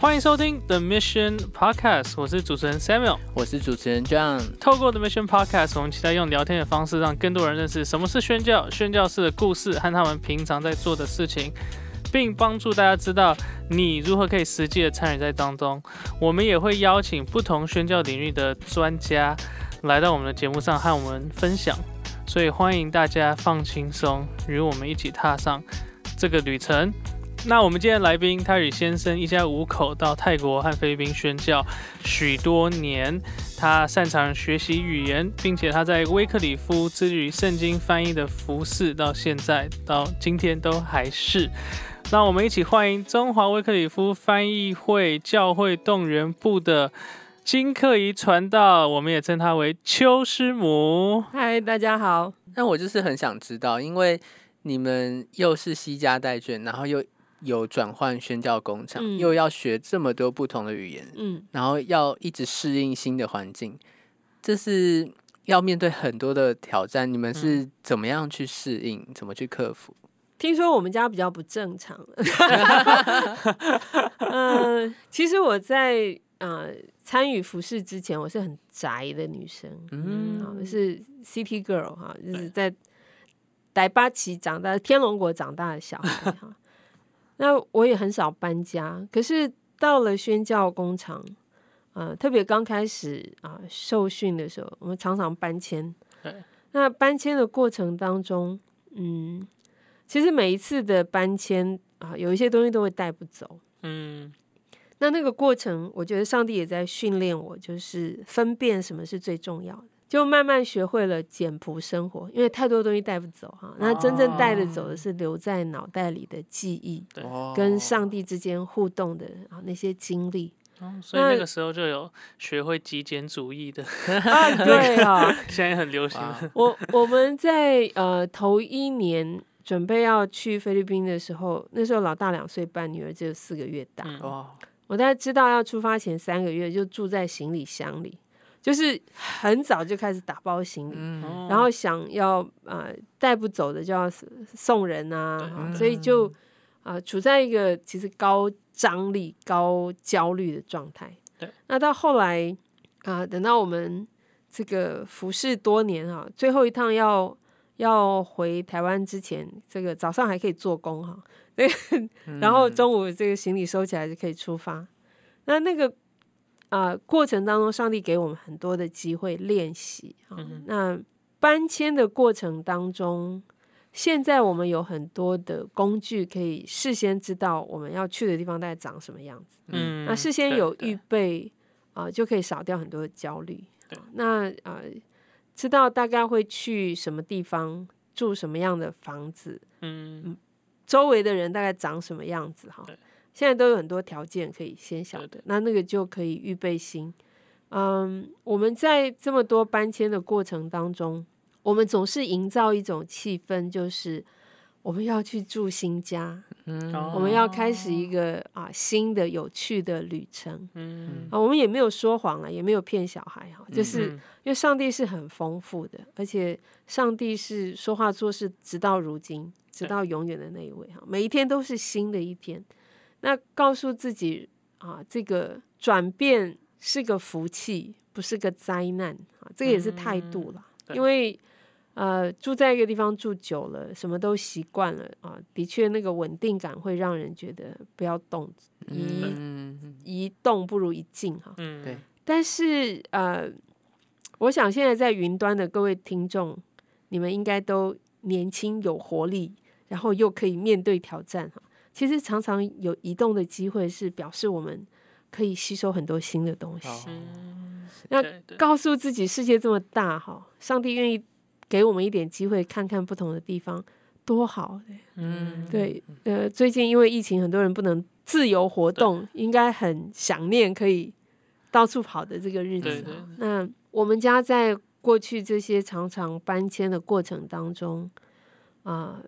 欢迎收听 The Mission Podcast，我是主持人 Samuel，我是主持人 John。透过 The Mission Podcast，我们期待用聊天的方式，让更多人认识什么是宣教、宣教士的故事和他们平常在做的事情，并帮助大家知道你如何可以实际的参与在当中。我们也会邀请不同宣教领域的专家来到我们的节目上和我们分享，所以欢迎大家放轻松，与我们一起踏上这个旅程。那我们今天来宾，他与先生一家五口到泰国和菲律宾宣教许多年，他擅长学习语言，并且他在威克里夫之于圣经翻译的服饰，到现在到今天都还是。让我们一起欢迎中华威克里夫翻译会教会动员部的金克仪传道，我们也称他为邱师母。嗨，大家好。那我就是很想知道，因为你们又是西家带卷，然后又有转换宣教工厂，嗯又要学这么多不同的语言，嗯，然后要一直适应新的环境，这是要面对很多的挑战。你们是怎么样去适应？怎么去克服？听说我们家比较不正常。嗯、其实我在呃参与服饰之前，我是很宅的女生，嗯是 City Girl 哈，就是在台巴奇长大、天龙国长大的小孩哈。那我也很少搬家，可是到了宣教工厂，呃，特别刚开始啊、受训的时候，我们常常搬迁对。那搬迁的过程当中，嗯，其实每一次的搬迁啊、有一些东西都会带不走。嗯那那个过程，我觉得上帝也在训练我，就是分辨什么是最重要的，就慢慢学会了简朴生活。因为太多东西带不走哈，那真正带得走的是留在脑袋里的记忆，对哦跟上帝之间互动的啊那些经历哦所以那个时候就有学会极简主义的，啊，对啊，现在很流行。我我们在呃头一年准备要去菲律宾的时候，那时候老大两岁半，女儿只有四个月大。嗯，我大概知道要出发前三个月就住在行李箱里，就是很早就开始打包行李，然后想要呃带不走的就要送人啊，所以就啊、呃处在一个其实高张力、高焦虑的状态。对，那到后来啊、等到我们这个服侍多年哈、最后一趟要要回台湾之前，这个早上还可以做工哈、对，然后中午这个行李收起来就可以出发。那那个啊、过程当中，上帝给我们很多的机会练习啊、那搬迁的过程当中，现在我们有很多的工具可以事先知道我们要去的地方大概长什么样子。嗯那事先有预备啊、就可以少掉很多的焦虑。那呃，知道大概会去什么地方，住什么样的房子，嗯周围的人大概长什么样子哈对。现在都有很多条件可以先晓对得，那那个就可以预备心。嗯，我们在这么多搬迁的过程当中，我们总是营造一种气氛，就是我们要去住新家，嗯哦我们要开始一个啊新的有趣的旅程嗯啊。我们也没有说谎了，也没有骗小孩哈，就是嗯因为上帝是很丰富的，而且上帝是说话做事，直到如今，直到永远的那一位哈。每一天都是新的一天。那告诉自己啊，这个转变是个福气，不是个灾难啊，这个也是态度啦。对因为呃，住在一个地方住久了，什么都习惯了啊，的确那个稳定感会让人觉得不要动，一嗯，一动不如一静哈。嗯对但是呃，我想现在在云端的各位听众，你们应该都年轻有活力，然后又可以面对挑战哈。其实常常有移动的机会，是表示我们可以吸收很多新的东西。那告诉自己世界这么大哈，上帝愿意给我们一点机会，看看不同的地方，多好。嗯对，呃，最近因为疫情，很多人不能自由活动，应该很想念可以到处跑的这个日子。那我们家在过去这些常常搬迁的过程当中，啊、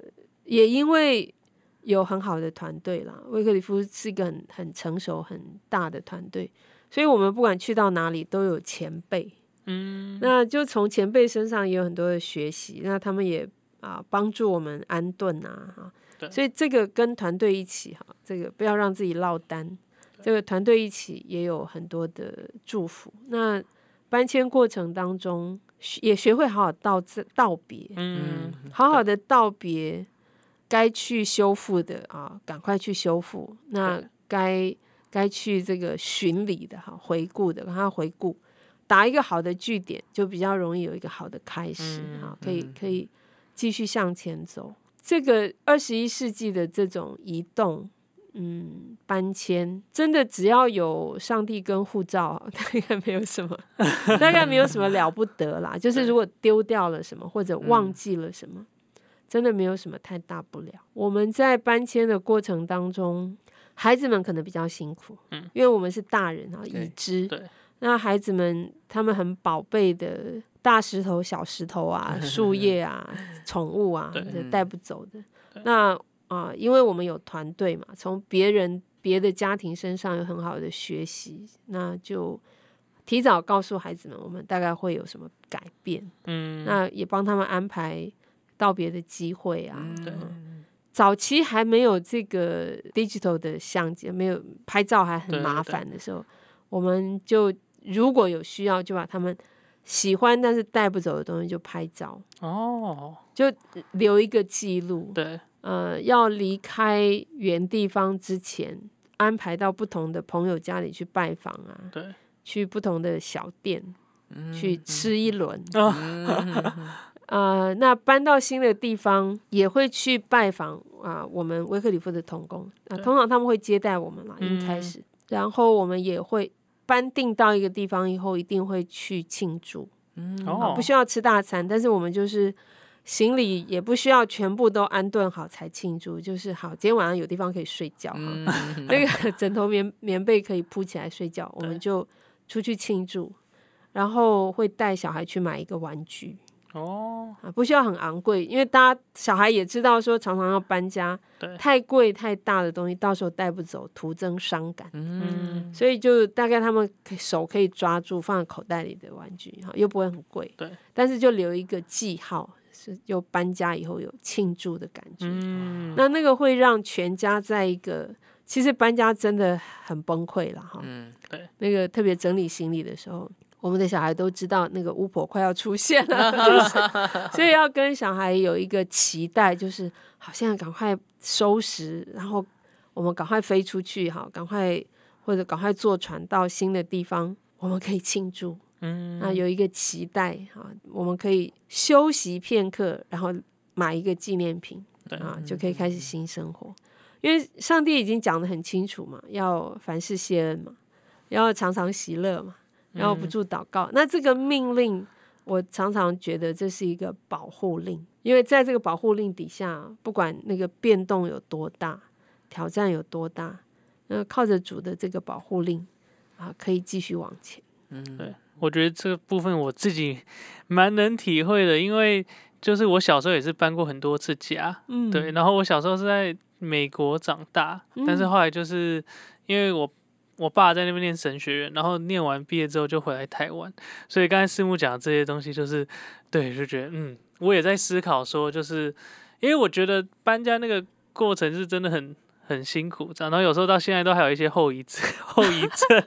也因为有很好的团队啦，威克里夫是一个很很成熟、很大的团队，所以我们不管去到哪里都有前辈，嗯那就从前辈身上也有很多的学习，那他们也啊帮助我们安顿啊所以这个跟团队一起哈，这个不要让自己落单。这个团队一起也有很多的祝福。那搬迁过程当中，也学会好好道字道别，嗯，好好的道别，该去修复的啊，赶快去修复。那对该该去这个巡礼的哈，回顾的，让他回顾，打一个好的据点，就比较容易有一个好的开始嗯哈，可以可以继续向前走。这个二十一世纪的这种移动。嗯，搬迁真的只要有上帝跟护照，大概没有什么，大概没有什么了不得啦。就是如果丢掉了什么或者忘记了什么，真的没有什么太大不了。我们在搬迁的过程当中，孩子们可能比较辛苦，嗯因为我们是大人啊，已知，对那孩子们他们很宝贝的大石头、小石头啊、树叶啊、宠物啊，对这带不走的。那啊、因为我们有团队嘛，从别人别的家庭身上有很好的学习，那就提早告诉孩子们，我们大概会有什么改变。嗯，那也帮他们安排道别的机会啊。对早期还没有这个 digital 的相机，没有拍照还很麻烦的时候，我们就如果有需要，就把他们喜欢但是带不走的东西就拍照，哦，就留一个记录。对，呃，要离开原地方之前，安排到不同的朋友家里去拜访啊，对，去不同的小店嗯去吃一轮。啊，呃，那搬到新的地方也会去拜访啊、我们威克里夫的童工。啊、对通常他们会接待我们嘛，一开嗯始，然后我们也会搬定到一个地方以后，一定会去庆祝，嗯。哦，不需要吃大餐，但是我们就是行李也不需要全部都安顿好才庆祝，就是好，今天晚上有地方可以睡觉哈，嗯。那个枕头棉棉被可以铺起来睡觉，我们就出去庆祝，然后会带小孩去买一个玩具。哦，啊，不需要很昂贵，因为大家小孩也知道说常常要搬家，对。太贵太大的东西到时候带不走，徒增伤感，嗯，所以就大概他们可手可以抓住放在口袋里的玩具，哈，又不会很贵，对，但是就留一个记号，是又搬家以后有庆祝的感觉，嗯，那那个会让全家在一个。其实搬家真的很崩溃了哈，嗯那个特别整理行李的时候，我们的小孩都知道那个巫婆快要出现了，就是所以要跟小孩有一个期待，就是好，现在赶快收拾，然后我们赶快飞出去，哈，赶快或者赶快坐船到新的地方，我们可以庆祝，嗯，那有一个期待哈，我们可以休息片刻，然后买一个纪念品对啊，就可以开始新生活。因为上帝已经讲的很清楚嘛，要凡事谢恩嘛，要常常喜乐嘛，然后不住祷告。那这个命令，我常常觉得这是一个保护令，因为在这个保护令底下，不管那个变动有多大，挑战有多大，那靠着主的这个保护令啊，可以继续往前。嗯对，我觉得这个部分我自己 蛮能体会的，因为就是我小时候也是搬过很多次家，嗯对，然后我小时候是在美国长大，但是嗯后来就是因为我我爸在那边念神学院，然后念完毕业之后就回来台湾，所以刚才师母讲的这些东西，就是对，就觉得嗯，我也在思考说，就是因为我觉得搬家那个过程是真的很很辛苦，然后有时候到现在都还有一些后遗症，后遗症。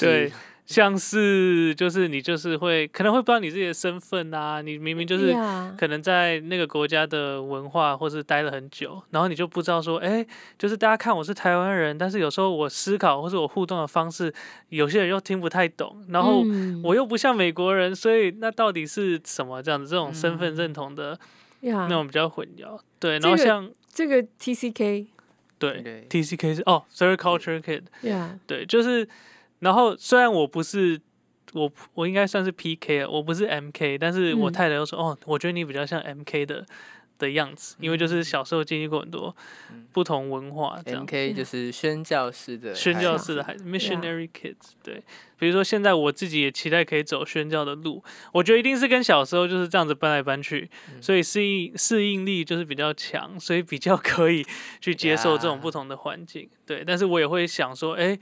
对像是就是你就是会可能会不知道你自己的身份啊，你明明就是可能在那个国家的文化或是待了很久，然后你就不知道说，哎、就是大家看我是台湾人，但是有时候我思考或是我互动的方式，有些人又听不太懂，然后嗯我又不像美国人，所以那到底是什么这样子？这种身份认同的呀那种比较混淆。对，然后像这个 TCK 对对 TCK 是哦，Third Culture Kid，对，就是，然后虽然我不是我我应该算是 PK 啊，我不是 MK，但是我嗯。太太又说，哦，我觉得你比较像 MK 的的样子，因为就是小时候经历过很多不同文化这样。M K 就是宣教式的宣教式的孩子，missionary kids，对，比如说现在我自己也期待可以走宣教的路，我觉得一定是跟小时候就是这样子搬来搬去，所以适应适应力就是比较强，所以比较 可以去接受这种不同的环境，对，但是我也会想说，哎、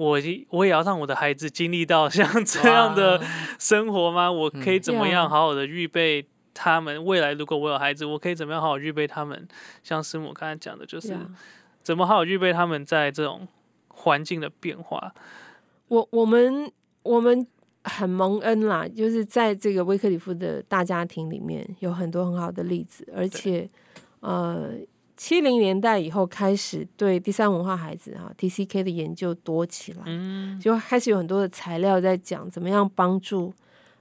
我一我也要让我的孩子经历到 像这样的生活吗？我可以怎么样好好的预备他们？未来如果我有孩子，我可以怎么样好好预备他们？像师母刚才讲的，就是怎么好好预备他们在这种环境的变化。我我们我们很蒙恩啦，就是在这个威克里夫的大家庭里面有很多很好的例子，而且呃，七零年代以后开始对第三文化孩子哈 TCK 的研究多起来，嗯，就开始有很多的材料在讲怎么样帮助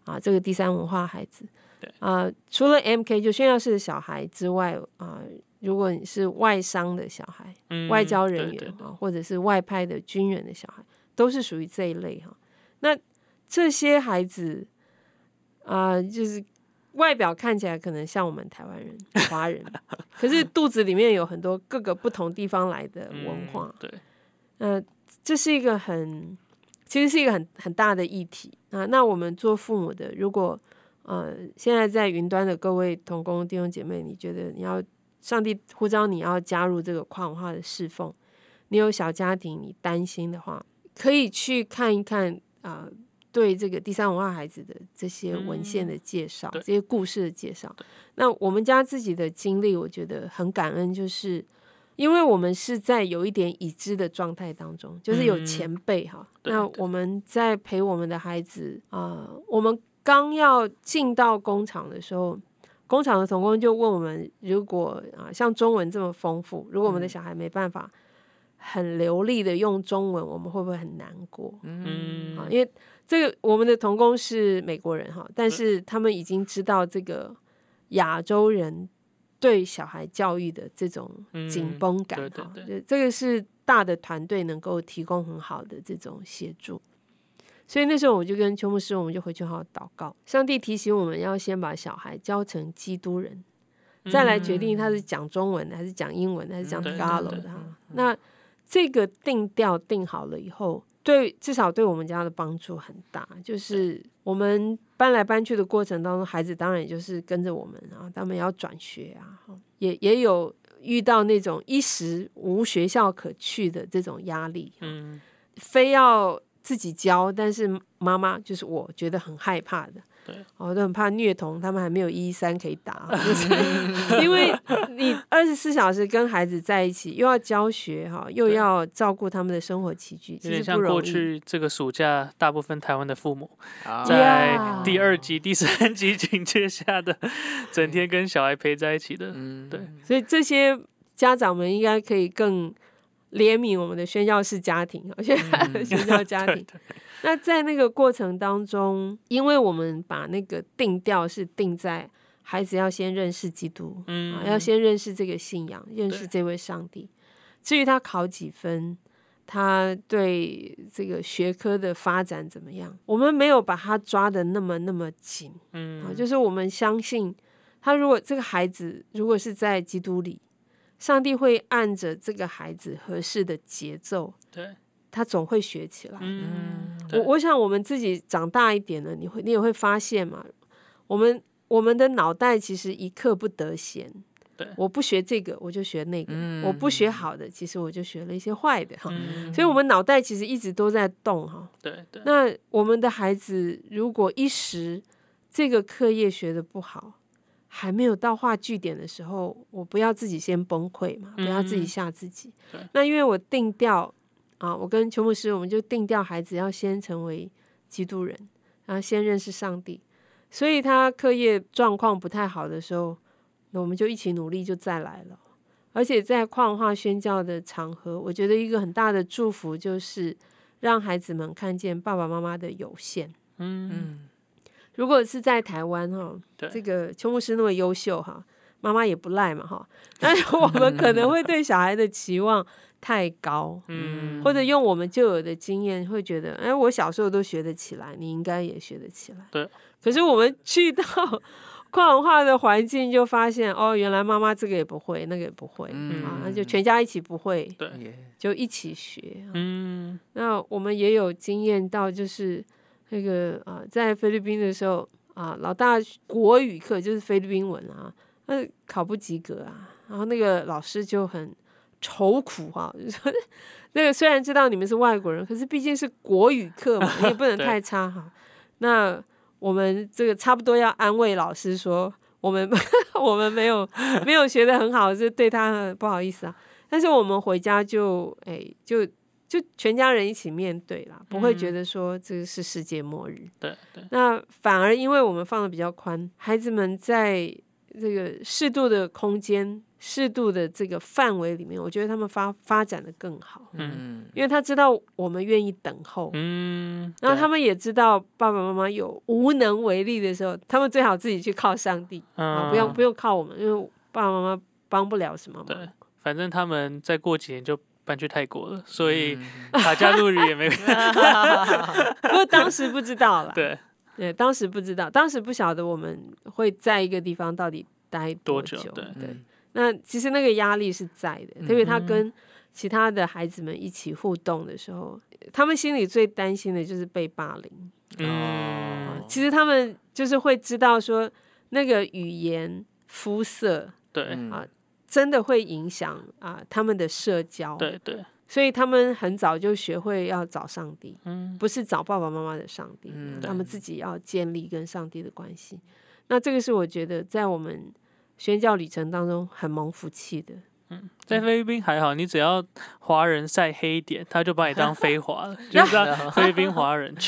啊这个第三文化孩子对。啊，除了 MK 就炫耀式的小孩之外啊，如果你是外商的小孩，嗯外交人员啊，或者是外派的军人的小孩，都是属于这一类哈。那这些孩子啊、就是外表看起来可能像我们台湾人、华人，可是肚子里面有很多各个不同地方来的文化。嗯对，呃，这是一个很，其实是一个很很大的议题啊。那我们做父母的，如果呃现在在云端的各位同工弟兄姐妹，你觉得你要上帝呼召你要加入这个跨文化的侍奉，你有小家庭，你担心的话，可以去看一看啊、对这个第三文化孩子的这些文献的介绍，对这些故事的介绍。那我们家自己的经历，我觉得很感恩，就是因为我们是在有一点已知的状态当中，就是有嗯前辈哈。那我们在陪我们的孩子啊、我们刚要进到工厂的时候。工厂的童工就问我们，如果啊像中文这么丰富，如果我们的小孩没办法很流利的用中文，我们会不会很难过？嗯啊，因为这个我们的童工是美国人哈，但是他们已经知道这个亚洲人对小孩教育的这种紧嗯绷感对对哈，这个是大的团队能够提供很好的这种协助。所以那时候我就跟邱牧师，我们就回去好好祷告。上帝提醒我们要先把小孩教成基督人，再来决定他是讲中文还是讲英文还是讲嗯对对 Tagalog 对的哈。那这个定调定好了以后，对至少对我们家的帮助很大。就是我们搬来搬去的过程当中，孩子当然也就是跟着我们啊，他们要转学啊，也也有遇到那种一时无学校可去的这种压力，嗯，非要自己教，但是妈妈就是我觉得很害怕的。对，我都很怕虐童，他们还没有一一三可以打，就是因为你二十四小时跟孩子在一起，又要教学哈，又要照顾他们的生活起居，有其点像过实不容易。去这个暑假，大部分台湾的父母啊在第二集、第三集警戒下的，整天跟小孩陪在一起的，嗯对，所以这些家长们应该可以更怜悯我们的宣教式家庭，宣 宣教家庭。那在那个过程当中，因为我们把那个定调是定在孩子要先认识基督，嗯啊，要先认识这个信仰，认识这位上帝。至于他考几分，他对这个学科的发展怎么样，我们没有把他抓的那么那么紧啊，嗯，就是我们相信他，如果这个孩子如果是在基督里，上帝会按着这个孩子合适的节奏，对，他总会学起来。嗯，我我想我们自己长大一点了，你会你也会发现嘛，我们我们的脑袋其实一刻不得闲。对我不学这个，我就学那个；我不学好的，其实我就学了一些坏的哈。嗯，所以，我们脑袋其实一直都在动哈。对对，那我们的孩子如果一时这个课业学的不好，还没有到画句点的时候，我不要自己先崩溃嘛，不要自己嗯吓自己。对那因为我定调啊，我跟邱牧师，我们就定掉孩子要先成为基督人，然后先认识上帝。所以他课业状况不太好的时候，那我们就一起努力，就再来了。而且在跨文化宣教的场合，我觉得一个很大的祝福就是让孩子们看见爸爸妈妈的有限。嗯，嗯如果是在台湾哈，这个邱牧师那么优秀哈，妈妈也不赖嘛哈，但是我们可能会对小孩的期望太高，嗯，或者用我们旧有的经验会觉得，哎，我小时候都学得起来，你应该也学得起来。对。可是我们去到 跨文化的环境，就发现哦，原来妈妈这个也不会，那个也不会、嗯啊，那就全家一起不会，对，就一起学。嗯，那我们也有经验到，就是那个啊、在菲律宾的时候啊、老大国语课就是菲律宾文啊，那考不及格啊，然后那个老师就很愁苦哈、就说那个虽然知道你们是外国人，可是毕竟是国语课嘛，你也不能太差哈。那我们这个差不多要安慰老师说，我们 我们没有没有学的很好，是对他很不好意思啊。但是我们回家就哎就就全家人一起面对啦，不会觉嗯得说这是世界末日。对对，那反而因为我们放的比较宽，孩子们在这个适度的空间、适度的这个范围里面，我觉得他们发发展的更好，嗯。因为他知道我们愿意等候，嗯，然后他们也知道爸爸妈妈有无能为力的时候，他们最好自己去靠上帝啊，不用嗯。不用靠我们，因为爸爸妈妈帮不了什么对。反正他们再过几年就搬去泰国了，所以嗯。卡加路日也没 不过当时不知道啦，对对，当时不知道，当时不晓得我们会在一个地方到底待多久。久对嗯那其实那个压力是在的，特别他嗯跟其他的孩子们一起互动的时候，他们心里最担心的就是被霸凌。嗯，其实他们就是会知道说，那个语言、肤色对嗯啊真的会影响啊他们的社交。对对，所以他们很早就学会要找上帝，嗯不是找爸爸妈妈的上帝，嗯他们自己要建立跟上帝的关系。那这个是我觉得在我们宣教旅程当中很蒙福气的。在菲律宾还好，你只要华人晒黑一点，他就把你当非华 了，就是当菲律宾华人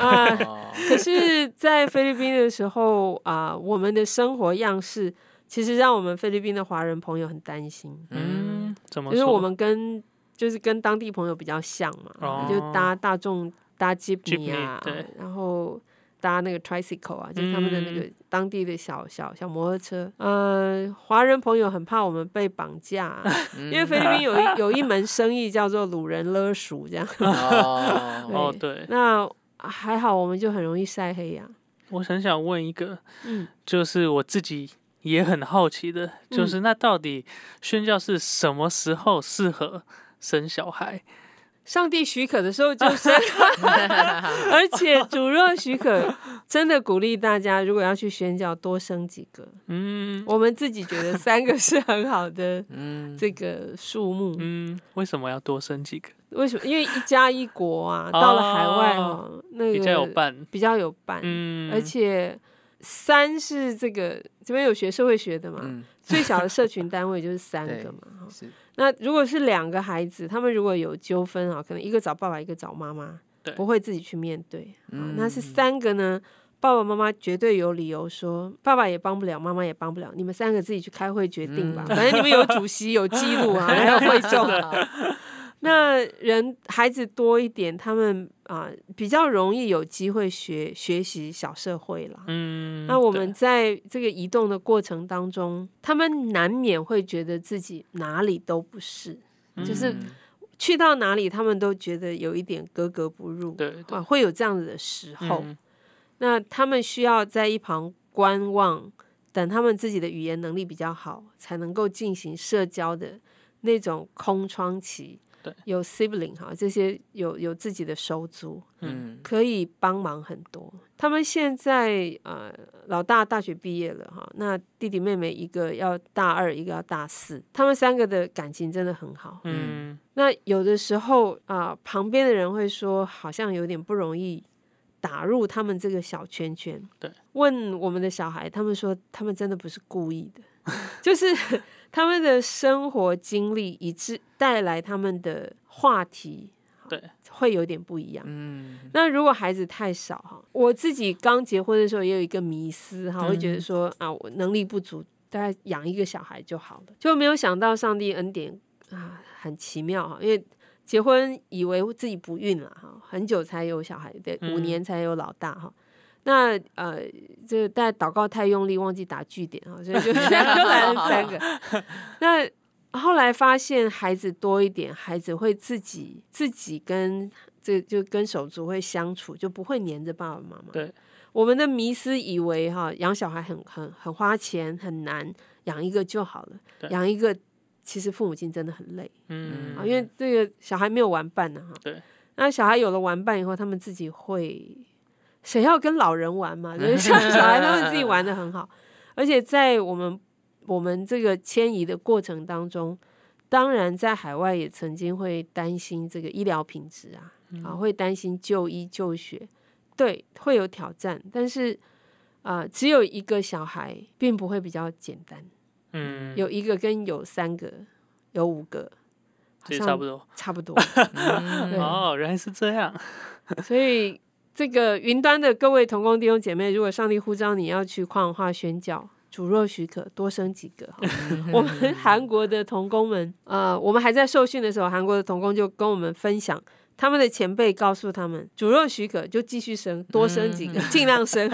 啊，哦可是，在菲律宾的时候啊、我们的生活样式其实让我们菲律宾的华人朋友很担心，嗯，怎么说？因为我们跟就是跟当地朋友比较像嘛，哦。就搭大众搭 jeepney 啊 Jeepney，对，然后搭那个 tricycle 啊，就是他们的那嗯个当地的小小小摩托车。呃，华人朋友很怕我们被绑架啊、嗯。因为菲律宾有一有一门生意叫做掳人勒赎这样。哦。哦，对，那还好，我们就很容易晒黑呀、我很想问一个，嗯，就是我自己也很好奇的，就是那到底宣教是什么时候适合生小孩？上帝许可的时候就生，而且主若许可，真的鼓励大家，如果要去宣教，多生几个。嗯我们自己觉得三个是很好的 嗯这个数目。嗯，为什么要多生几个？为什么？因为一家一国啊，到了海外哦，那个比较有伴。比较有伴，嗯，而且三是这个这边有学社会学的嘛，嗯 最小的社群单位就是三个嘛。那如果是两个孩子，他们如果有纠纷啊，可能一个找爸爸，一个找妈妈对，不会自己去面对。啊嗯那是三个呢，爸爸妈妈绝对有理由说，爸爸也帮不了，妈妈也帮不了，你们三个自己去开会决定吧。嗯 反正你们有主席，有记录啊，还有会众啊。那人孩子多一点，他们啊、比较容易有机会学学习小社会啦。嗯，那我对们在这个移动的过程当中，他们难免会觉得自己哪里都不是，就是嗯去到哪里他们都觉得有一点格格不入，对对啊，会有这样子的时候。嗯那他们需要在一旁观望，等他们自己的语言能力比较好，才能够进行社交的那种空窗期。对，有 sibling 哈，这些有有自己的手足，嗯可以帮忙很多。他们现在呃，老大大学毕业了哈，那弟弟妹妹一个要大二，一个要大四，他们三个的感情真的很好。嗯那有的时候啊、旁边的人会说，好像有点不容易打入他们这个小圈圈。对，问我们的小孩，他们说他们真的不是故意的，就是他们的生活经历以致带来他们的话题，对，会有点不一样。嗯。那如果孩子太少哈，我自己刚结婚的时候也有一个迷思哈，我会觉得说啊，我能力不足，大概养一个小孩就好了，就没有想到上帝恩典啊，很奇妙哈，因为结婚以为自己不孕了哈，很久才有小孩，对，五嗯年才有老大哈。那呃，这但祷告太用力，忘记打句点啊，所以就 就来了三个。那后来发现孩子多一点，孩子会自己自己跟这就跟手足会相处，就不会黏着爸爸妈妈。对，我们的迷思以为哈养小孩很很很花钱很难，养一个就好了，养一个其实父母亲真的很累嗯啊，因为这个小孩没有玩伴呢哈。对，那小孩有了玩伴以后，他们自己会谁要跟老人玩嘛？就是小小孩他们自己玩的很好，而且在我们我们这个迁移的过程当中，当然在海外也曾经会担心这个医疗品质啊，啊，会担心就医就学，对，会有挑战，但是啊、只有一个小孩并不会比较简单，嗯有一个跟有三个、有五个，像也差不多。差不多。哦，原来是这样。所以这个云端的各位同工弟兄姐妹，如果上帝呼召你要去矿化宣教，主若许可，多生几个。我们 韩国的童工们，呃，我们还在受训的时候，韩国的童工就跟我们分享。他们的前辈告诉他们，主若许可，就继续生，多生几个，尽量生。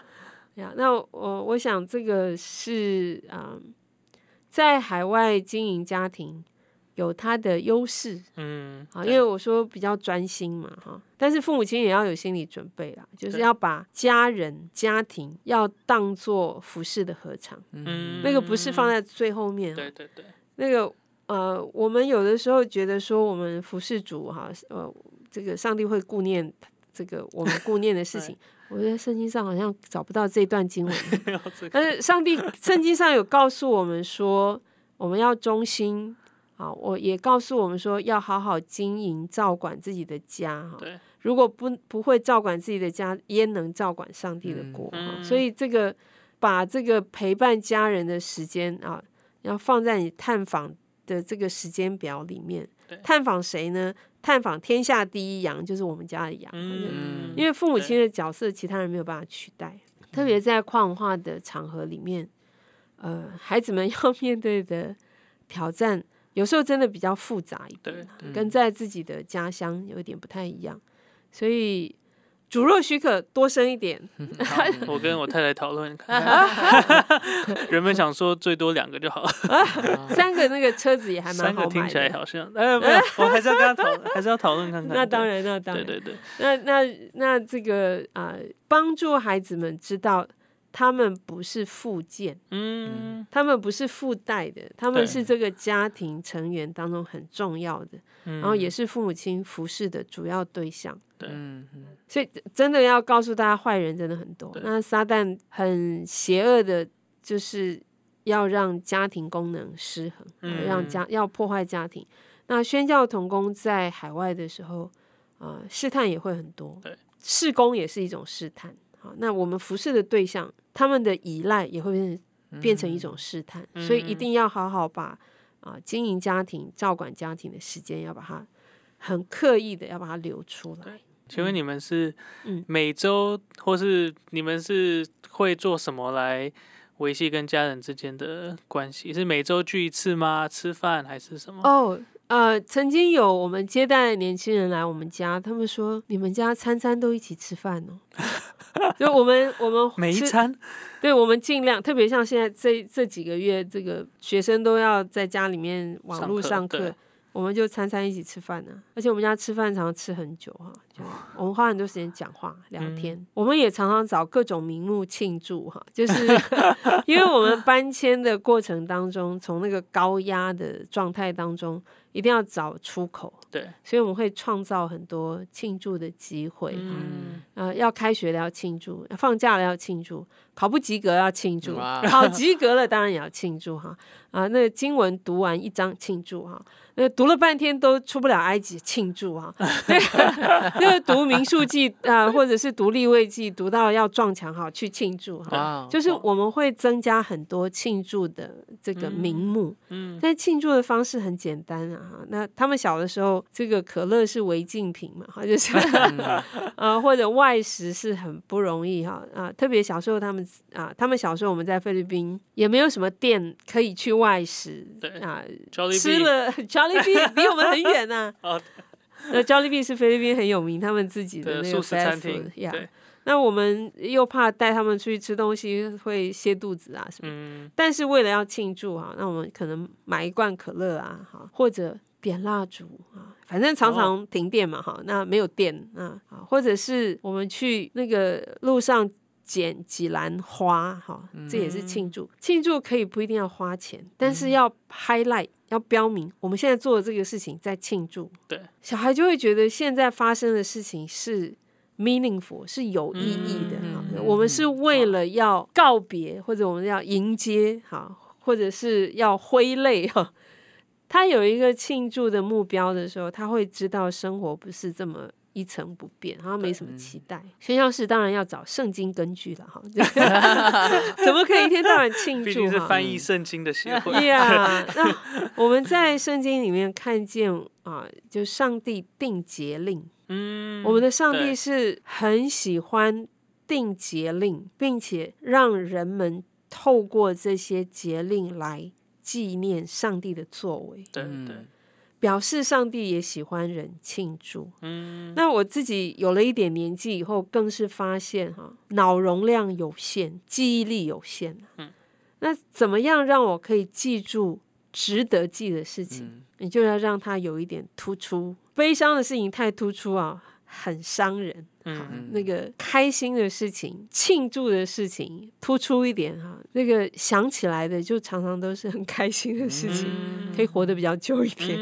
呀，那我我想这个是啊、在海外经营家庭有他的优势，嗯，啊，因为我说比较专心嘛，哈，但是父母亲也要有心理准备啦，就是要把家人、家庭要当做服饰的合唱，嗯，那个不是放在最后面啊，对对对，那个呃，我们有的时候觉得说我们服侍主哈，呃，这个上帝会顾念这个我们顾念的事 情，我在圣经上好像找不到这段经文，但是上帝圣经上有告诉我们说，我们要忠心啊，我也告诉我们说要好好经营照管自己的家哈。对，如果不不会照管自己的家，焉能照管上帝的国哈？嗯所以这个把这个陪伴家人的时间啊，要放在你探访的这个时间表里面对。探访谁呢？探访天下第一羊，就是我们家的羊。嗯，因为父母亲的角色，其他人没有办法取代，特别在跨文化的场合里面，呃，孩子们 要面对的挑战，有时候真的比较复杂一点啊，跟在自己的家乡有一点不太一样，所以主若许可，多生一点，好我跟我太太讨论看看，原本想说最多两个就好，三个那个车子也还蛮三个好买听起来。好像，哎，没有，我还是要跟他讨论，还是要讨论看看。那当，然，那当然，对对对，那那那这个啊、帮助孩子们知道他们不是附件。嗯，他们不是附带的，他们是这个家庭成员当中很重要的，然然后也是父母亲服侍的主要对象。嗯嗯所以真的要告诉大家，坏人真的很多。那撒旦很邪恶的，就是要让家庭功能失衡，嗯让家要破坏家庭。那宣教童工在海外的时候，啊、试探也会很多。对，试工也是一种试探。好，那我们服侍的对象，他们的依赖也会变成变成一种试探，所以一嗯定要好好把啊、经营家庭、照管家庭的时间，要把它很刻意的要把它留出来。请问你们是嗯每周，或是你们是会做什么来维系跟家人之间的关系？是每周聚一次吗？吃饭还是什么？哦，呃，曾经有我们接待年轻人来我们家，他们说你们家餐餐都一起吃饭哦。就我们我们吃每一餐，对，我们尽量，特别像现在这这几个月，这个学生都要在家里面网上课络上课对，我们就餐餐一起吃饭呢、而且我们家吃饭常常吃很久哈，就我们花很多时间讲话聊天。我们也常常找各种名目庆祝哈，就是 因为我们搬迁的过程当中，从那个高压的状态当中，一定要找出口，对，所以我们会创造很多庆祝的机会。嗯，呃，要开学了要庆祝，放假了要庆祝，考不及格要庆祝，考及格了当然也要庆祝哈。啊，那个经文读完一章庆祝哈，那读了半天都出不了埃及庆祝啊。那个那个读民数记啊、或者是读立位记，读到要撞墙哈，去庆祝哈。就是我们会增加很多庆祝的这个名目，嗯，但庆祝的方式很简单啊。那他们小的时候，这个可乐是违禁品嘛，哈，就是 呃或者外食是很不容易哈啊。特别小时候他们啊，他们小时候我们在菲律宾也没有什么店可以去外食对啊吃了 Jollibee 离我们很远呐、哦。那 Jollibee 是菲律宾很有名，他们自己的，那个餐 fast 厅 food，，呀。对，那我们又怕带他们出去吃东西会泻肚子啊什么，嗯，但是为了要庆祝哈，那我们可能买一罐可乐啊，哈，或者点蜡烛啊，反正常常停电嘛哈，那没有电啊，啊或者是我们去那个路上捡几篮花哈，这也是庆祝。庆祝可以不一定要花钱，但是要 highlight 要标明我们现在做的这个事情在庆祝，对，小孩就会觉得现在发生的事情是 meaningful 是有意义的我们是为了要告别，或者我们要迎接哈，或者是要挥泪哈。他有一个庆祝的目标的时候，他会知道生活不是这么一成不变，好像没什么期待。宣教士当然要找圣经根据了哈，怎么可以一天到晚庆祝？毕竟是翻译圣经的协会。呀，那我们在圣经里面看见啊，就上帝定节令，嗯，我们的上帝是很喜欢定节令，并且让人们透过这些节令来纪念上帝的作为，对对，嗯表示上帝也喜欢人庆祝。嗯，那我自己有了一点年纪以后，更是发现哈，脑容量有限，记忆力有限。嗯，那怎么样让我可以记住值得记的事情？嗯你就要让它有一点突出。悲伤的事情太突出啊，很伤人。嗯那个开心的事情、庆祝的事情突出一点哈，那个想起来的就常常都是很开心的事情，嗯可以活得比较久一点。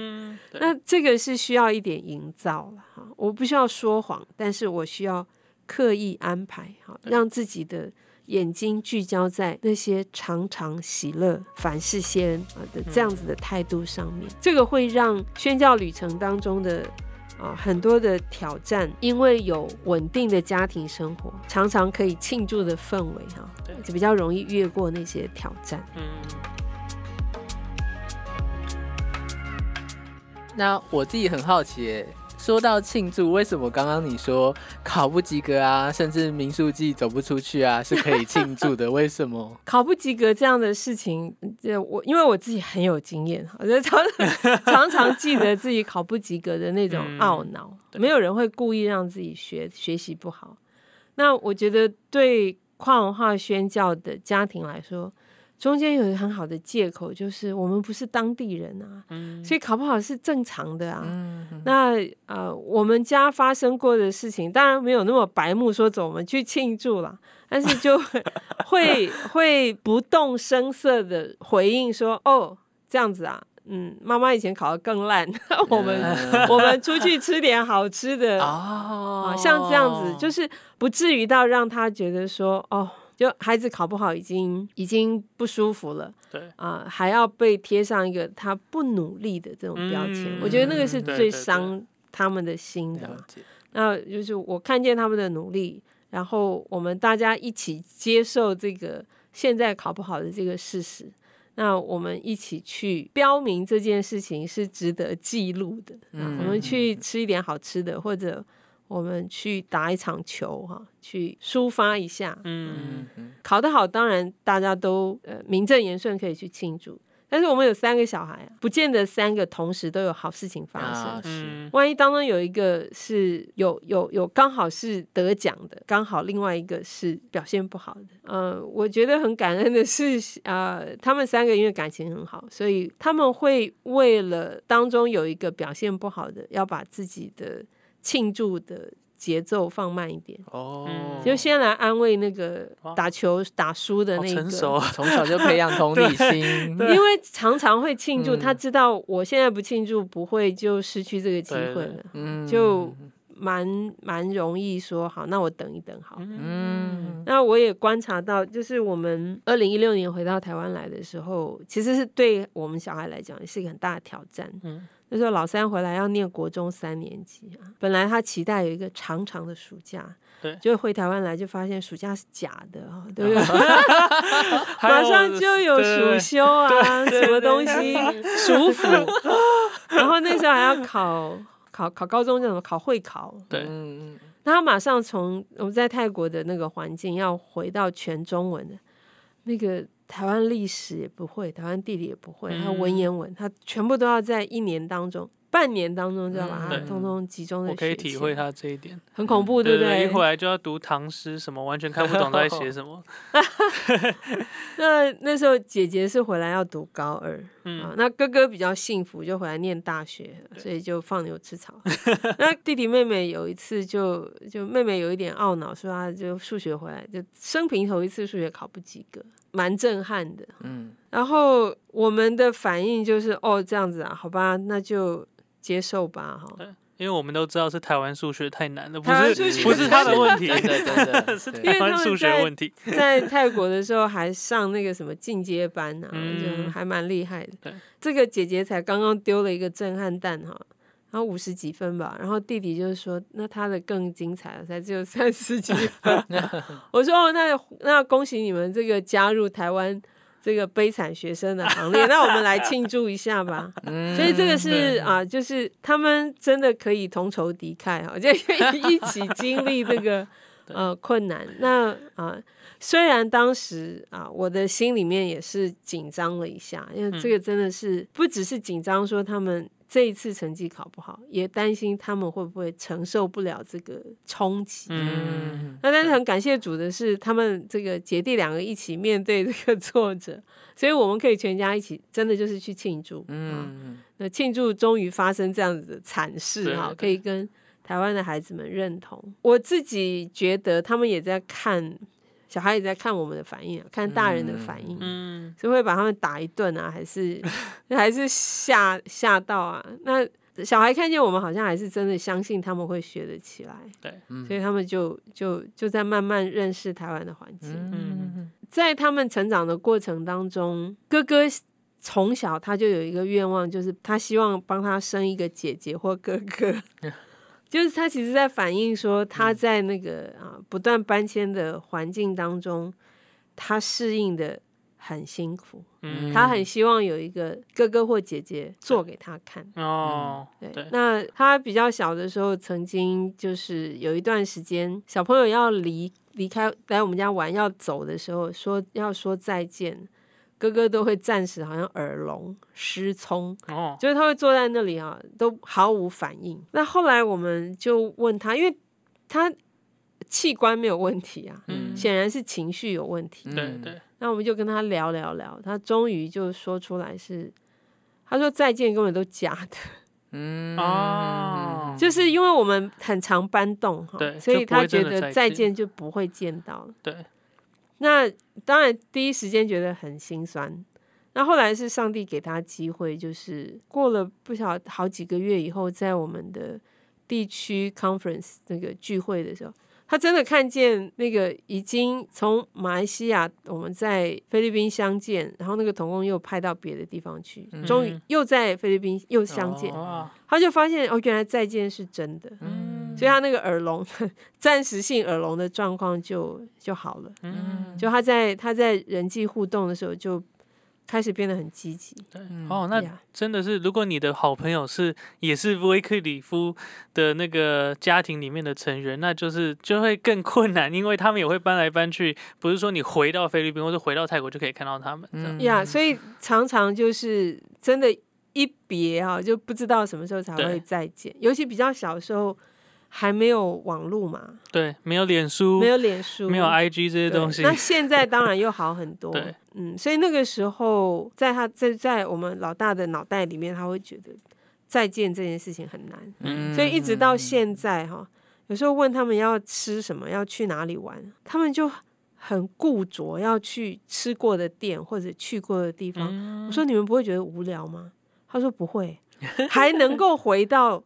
那这个是需要一点营造了哈，我不需要说谎，但是我需要刻意安排哈，让自己的眼睛聚焦在那些常常喜乐、凡事谢恩啊的这样子的态度上面，这个会让宣教旅程当中的。啊，很多的挑战，因为有稳定的家庭生活，常常可以庆祝的氛围哈对，就比较容易越过那些挑战。嗯那我自己很好奇耶，说到庆祝，为什么刚刚你说考不及格啊，甚至民宿季走不出去啊，是可以庆祝的？为什么？考不及格这样的事情，这我因为我自己很有经验，我就常常常记得自己考不及格的那种懊恼。对没有人会故意让自己学学习不好。那我觉得对跨文化宣教的家庭来说，中间有一个很好的借口，就是我们不是当地人啊，嗯，所以考不好是正常的啊。嗯，那呃，我们家发生过的事情，当然没有那么白目，说走我们去庆祝了，但是就会 会不动声色的回应说，哦，这样子啊，嗯，妈妈以前考得更烂，我们我们出去吃点好吃的哦。啊，像这样子，就是不至于到让他觉得说，哦，就孩子考不好已经已经不舒服了。对，啊、还要被贴上一个他不努力的这种标签，嗯我觉得那个是最伤他们的心的。那就是我看见他们的努力，然后我们大家一起接受这个现在考不好的这个事实。那我们一起去标明这件事情是值得记录的。嗯我们去吃一点好吃的，或者我们去打一场球哈，去抒发一下。嗯嗯嗯考得好，当然大家都呃名正言顺可以去庆祝。但是我们有三个小孩啊，不见得三个同时都有好事情发生。啊是嗯万一当中有一个是有有有刚好是得奖的，刚好另外一个是表现不好的，呃，我觉得很感恩的是，呃，他们三个因为感情很好，所以他们会为了当中有一个表现不好的，要把自己的庆祝的节奏放慢一点，哦。嗯，就先来安慰那个打球打输的那个。成熟，从小就培养同理心，因为常常会庆祝，嗯。他知道我现在不庆祝，不会就失去这个机会了。嗯就蛮蛮容易说好，那我等一等好。嗯。那我也观察到，就是我们二零一六年回到台湾来的时候，其实是对我们小孩来讲也是一个很大的挑战。嗯那时候老三回来要念国中三年级啊，本来他期待有一个长长的暑假，对就回台湾来就发现暑假是假的啊，对不对？马上就有暑休啊，什么东西暑 辅，然后那时候还要考考考高中叫什么？考会考，对嗯。那他马上从我们在泰国的那个环境要回到全中文的那个台湾历史也不会，台湾地理也不会，还有文言文，他全部都要在一年当中。半年当中就要把它嗯通通集中的我可以体会他这一点。很恐怖，对不对，一？回来就要读唐诗什么，完全看不懂在写什么。那那时候姐姐是回来要读高二，那哥哥比较幸福，就回来念大学，所以就放牛吃草。那弟弟妹妹有一次就就妹妹有一点懊恼，说她就数学回来就生平头一次数学考不及格，蛮震撼的。嗯然后我们的反应就是哦这样子啊，好吧，那就接受吧哈。因为我们都知道是台湾数学太难了，不是不是他的问题，是台湾数学在问题。在泰国的时候还上那个什么进阶班啊，嗯就还蛮厉害的对。这个姐姐才刚刚丢了一个震撼弹哈，然后五十几分吧，然后弟弟就是说，那他的更精彩了，才只有三十几分。我说哦，那那恭喜你们这个加入台湾这个悲惨学生的行列，那我们来庆祝一下吧。所以这个是啊，就是他们真的可以同仇敌忾哈，就一起经历这个呃困难。那啊。虽然当时啊，我的心里面也是紧张了一下，因为这个真的是不只是紧张，说他们这一次成绩考不好，也担心他们会不会承受不了这个冲击。嗯，那但是很感谢主的是，他们这个姐弟两个一起面对这个挫折，所以我们可以全家一起，真的就是去庆祝。嗯，那庆祝终于发生这样子的惨事哈，可以跟台湾的孩子们认同。我自己觉得他们也在看。小孩也在看我们的反应，看大人的反应，嗯，是会把他们打一顿啊，还是还是吓吓到啊？那小孩看见我们，好像还是真的相信他们会学得起来，对，所以他们就就就在慢慢认识台湾的环境。嗯，在他们成长的过程当中，哥哥从小他就有一个愿望，就是他希望帮他生一个姐姐或哥哥。就是他其实在反映说，他在那个啊不断搬迁的环境当中，他适应的很辛苦。嗯，他很希望有一个哥哥或姐姐做给他看。哦，对。那他比较小的时候，曾经就是有一段时间，小朋友要离离开来我们家玩要走的时候，说要说再见。哥哥都会暂时好像耳聋失聪，哦，就是他会坐在那里啊，都毫无反应。那后来我们就问他，因为他器官没有问题啊，嗯，显然是情绪有问题。对对。那我们就跟他聊聊聊，他终于就说出来是，他说再见根本都假的，嗯哦，就是因为我们很常搬动哈，对，所以他觉得再见就不会见到了，对。那当然，第一时间觉得很心酸。那后来是上帝给他机会，就是过了不晓好几个月以后，在我们的地区 conference 那个聚会的时候。他真的看见那个已经从马来西亚我们在菲律宾相见，然后那个童工又派到别的地方去，终于又在菲律宾又相见，他就发现哦，原来再见是真的，所以他那个耳聋 暂时性耳聋的状况就就好了，嗯就他在他在人际互动的时候就。开始变得很积极。对，哦，那真的是，如果你的好朋友是也是威克里夫的那个家庭里面的成员，那就是就会更困难，因为他们也会搬来搬去，不是说你回到菲律宾或者回到泰国就可以看到他们。嗯呀，所以常常就是真的，一别啊，就不知道什么时候才会再见，尤其比较小的时候。还没有网络嘛？对，没有脸书，没有脸书，没有 IG 这些东西。那现在当然又好很多。对，嗯，所以那个时候，在他在在我们老大的脑袋里面，他会觉得再见这件事情很难。嗯，所以一直到现在哈，有时候问他们要吃什么，要去哪里玩，他们就很固着要去吃过的店或者去过的地方。我说你们不会觉得无聊吗？他说不会。还能够回到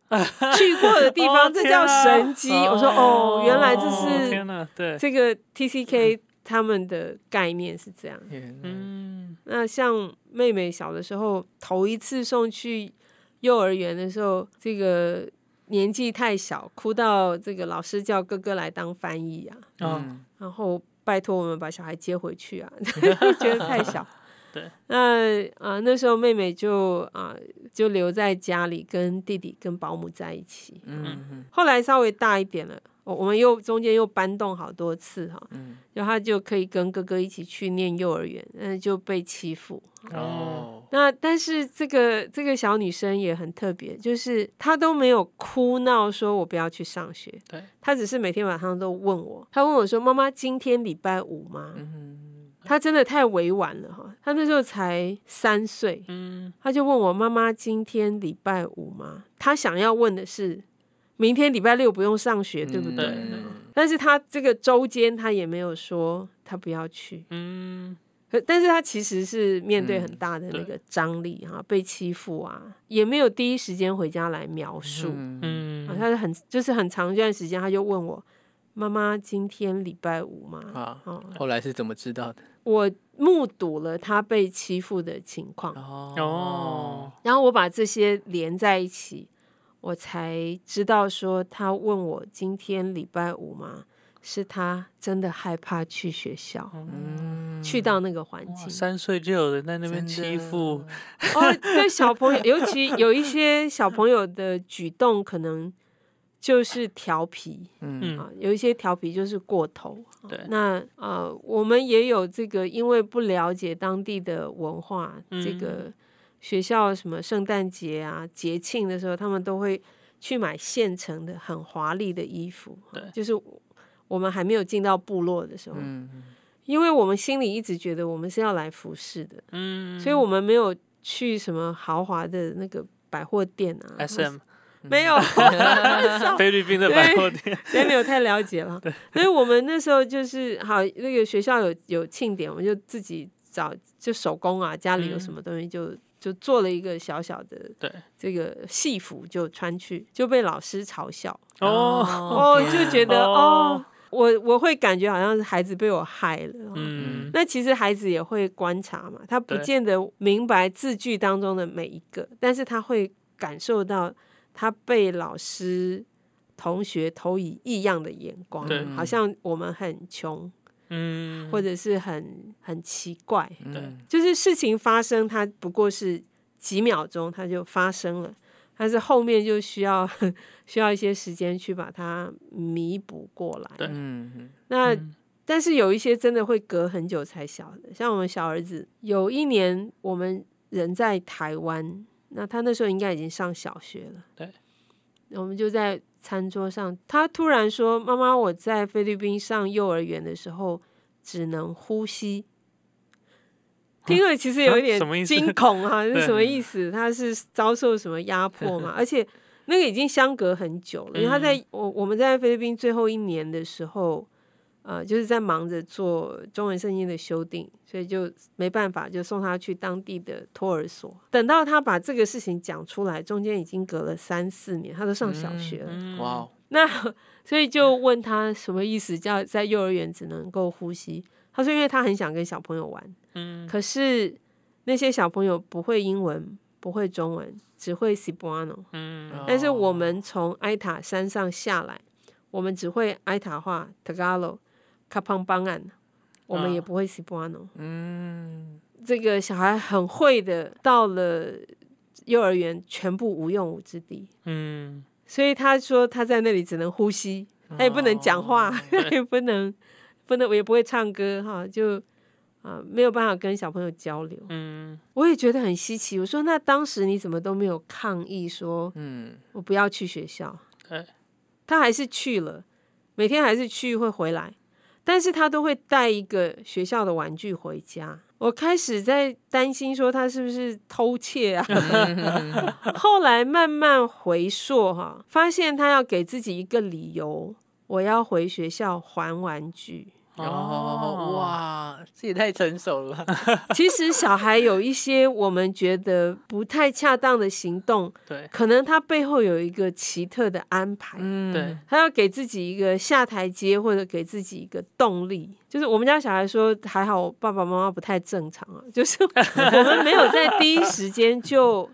去过的地方，这叫神机。我说哦，原来这是对这个 T C K 他们的概念是这样。嗯，那像妹妹小的时候，头一次送去幼儿园的时候，这个年纪太小，哭到这个老师叫哥哥来当翻译啊。嗯，然后拜托我们把小孩接回去啊，觉得太小。对，那啊，那时候妹妹就啊，就留在家里跟弟弟跟保姆在一起。嗯后来稍微大一点了，我我们又中间又搬动好多次哈。嗯。然后他就可以跟哥哥一起去念幼儿园，嗯，就被欺负。哦。那但是这个这个小女生也很特别，就是她都没有哭闹说我不要去上学。对。她只是每天晚上都问我，她问我说：“妈妈，今天礼拜五吗？”嗯。他真的太委婉了哈，他那时候才三岁，嗯，他就问我妈妈今天礼拜五吗？他想要问的是明天礼拜六不用上学，对不对？但是他这个周间他也没有说他不要去，嗯，但是他其实是面对很大的那个张力哈，被欺负啊，也没有第一时间回家来描述，嗯，他是很就是很长一段时间他就问我妈妈今天礼拜五嘛？啊，后来是怎么知道的？我目睹了他被欺负的情况哦，然后我把这些连在一起，我才知道说他问我今天礼拜五吗？是他真的害怕去学校，嗯，去到那个环境。三岁就有人在那边欺负，哦，对小朋友，尤其有一些小朋友的举动，可能就是调皮嗯。有一些调皮就是过头。啊对。那呃，我们也有这个，因为不了解当地的文化，这嗯。个学校什么圣诞节啊、节庆的时候，他们都会去买现成的很华丽的衣服。啊对。就是我们还没有进到部落的时候，嗯。因为我们心里一直觉得我们是要来服侍的。嗯，所以我们没有去什么豪华的那个百货店啊 没有，菲律宾的百货店，谁没有太了解了。所以我们那时候就是好，那个学校有有庆典，我们就自己找就手工啊，家里有什么东西就。就做了一个小小的对这个戏服，就穿去，就被老师嘲笑。哦，哦，就觉得哦哦，我我会感觉好像是孩子被我害了。哦嗯，那其实孩子也会观察嘛，他不对见得明白字句当中的每一个，但是他会感受到他被老师、同学投以异样的眼光，好像我们很穷，嗯，或者是很很奇怪。就是事情发生，它不过是几秒钟，它就发生了，但是后面就需要 需要一些时间去把它弥补过来。对。嗯。那嗯。但是有一些真的会隔很久才晓得，像我们小儿子，有一年我们人在台湾，那他那时候应该已经上小学了。对，我们就在餐桌上，他突然说：“妈妈，我在菲律宾上幼儿园的时候只能呼吸。”听了其实有一点惊恐哈、是什么意思？他是遭受什么压迫嘛？而且那个已经相隔很久了，因为他在我我们在菲律宾最后一年的时候，呃，就是在忙着做中文圣经的修订，所以就没办法，就送他去当地的托儿所。等到他把这个事情讲出来，中间已经隔了三四年，他都上小学了。嗯哇哦，那所以就问他什么意思，叫在幼儿园只能够呼吸。他说，因为他很想跟小朋友玩，嗯可是那些小朋友不会英文，不会中文，只会 Cebuano。嗯但是我们从埃塔山上下来，我们只会埃塔话 Tagalog、卡邦邦案，我们也不会 Cebuano。嗯这个小孩很会的，到了幼儿园全部无用武之地。嗯所以他说他在那里只能呼吸，他也不能讲话，他也不能不能我也不会唱歌哈，就啊、没有办法跟小朋友交流。嗯我也觉得很稀奇，我说那当时你怎么都没有抗议说嗯我不要去学校？他还是去了，每天还是去会回来，但是他都会带一个学校的玩具回家。我开始在担心说他是不是偷窃啊，后来慢慢回溯哈，发现他要给自己一个理由，我要回学校还玩具。哦哇，这也太成熟了吧，其实小孩有一些我们觉得不太恰当的行动，对可能他背后有一个奇特的安排。嗯对，他要给自己一个下台阶，或者给自己一个动力。就是我们家小孩说，还好爸爸妈妈不太正常啊，就是 我们没有在第一时间就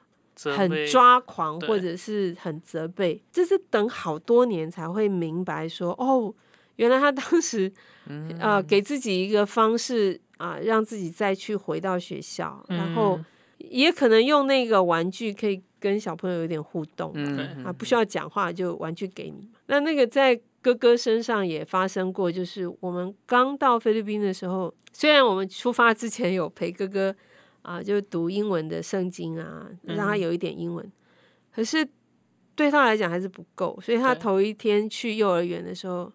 很抓狂，或者是很责备，这是等好多年才会明白说，哦，原来他当时嗯呃给自己一个方式啊、让自己再去回到学校，然后嗯也可能用那个玩具可以跟小朋友有点互动。嗯啊，不需要讲话就玩具给你。那那个在哥哥身上也发生过，就是我们刚到菲律宾的时候，虽然我们出发之前有陪哥哥啊，就读英文的圣经啊，让他嗯有一点英文，可是对他来讲还是不够，所以他对头一天去幼儿园的时候。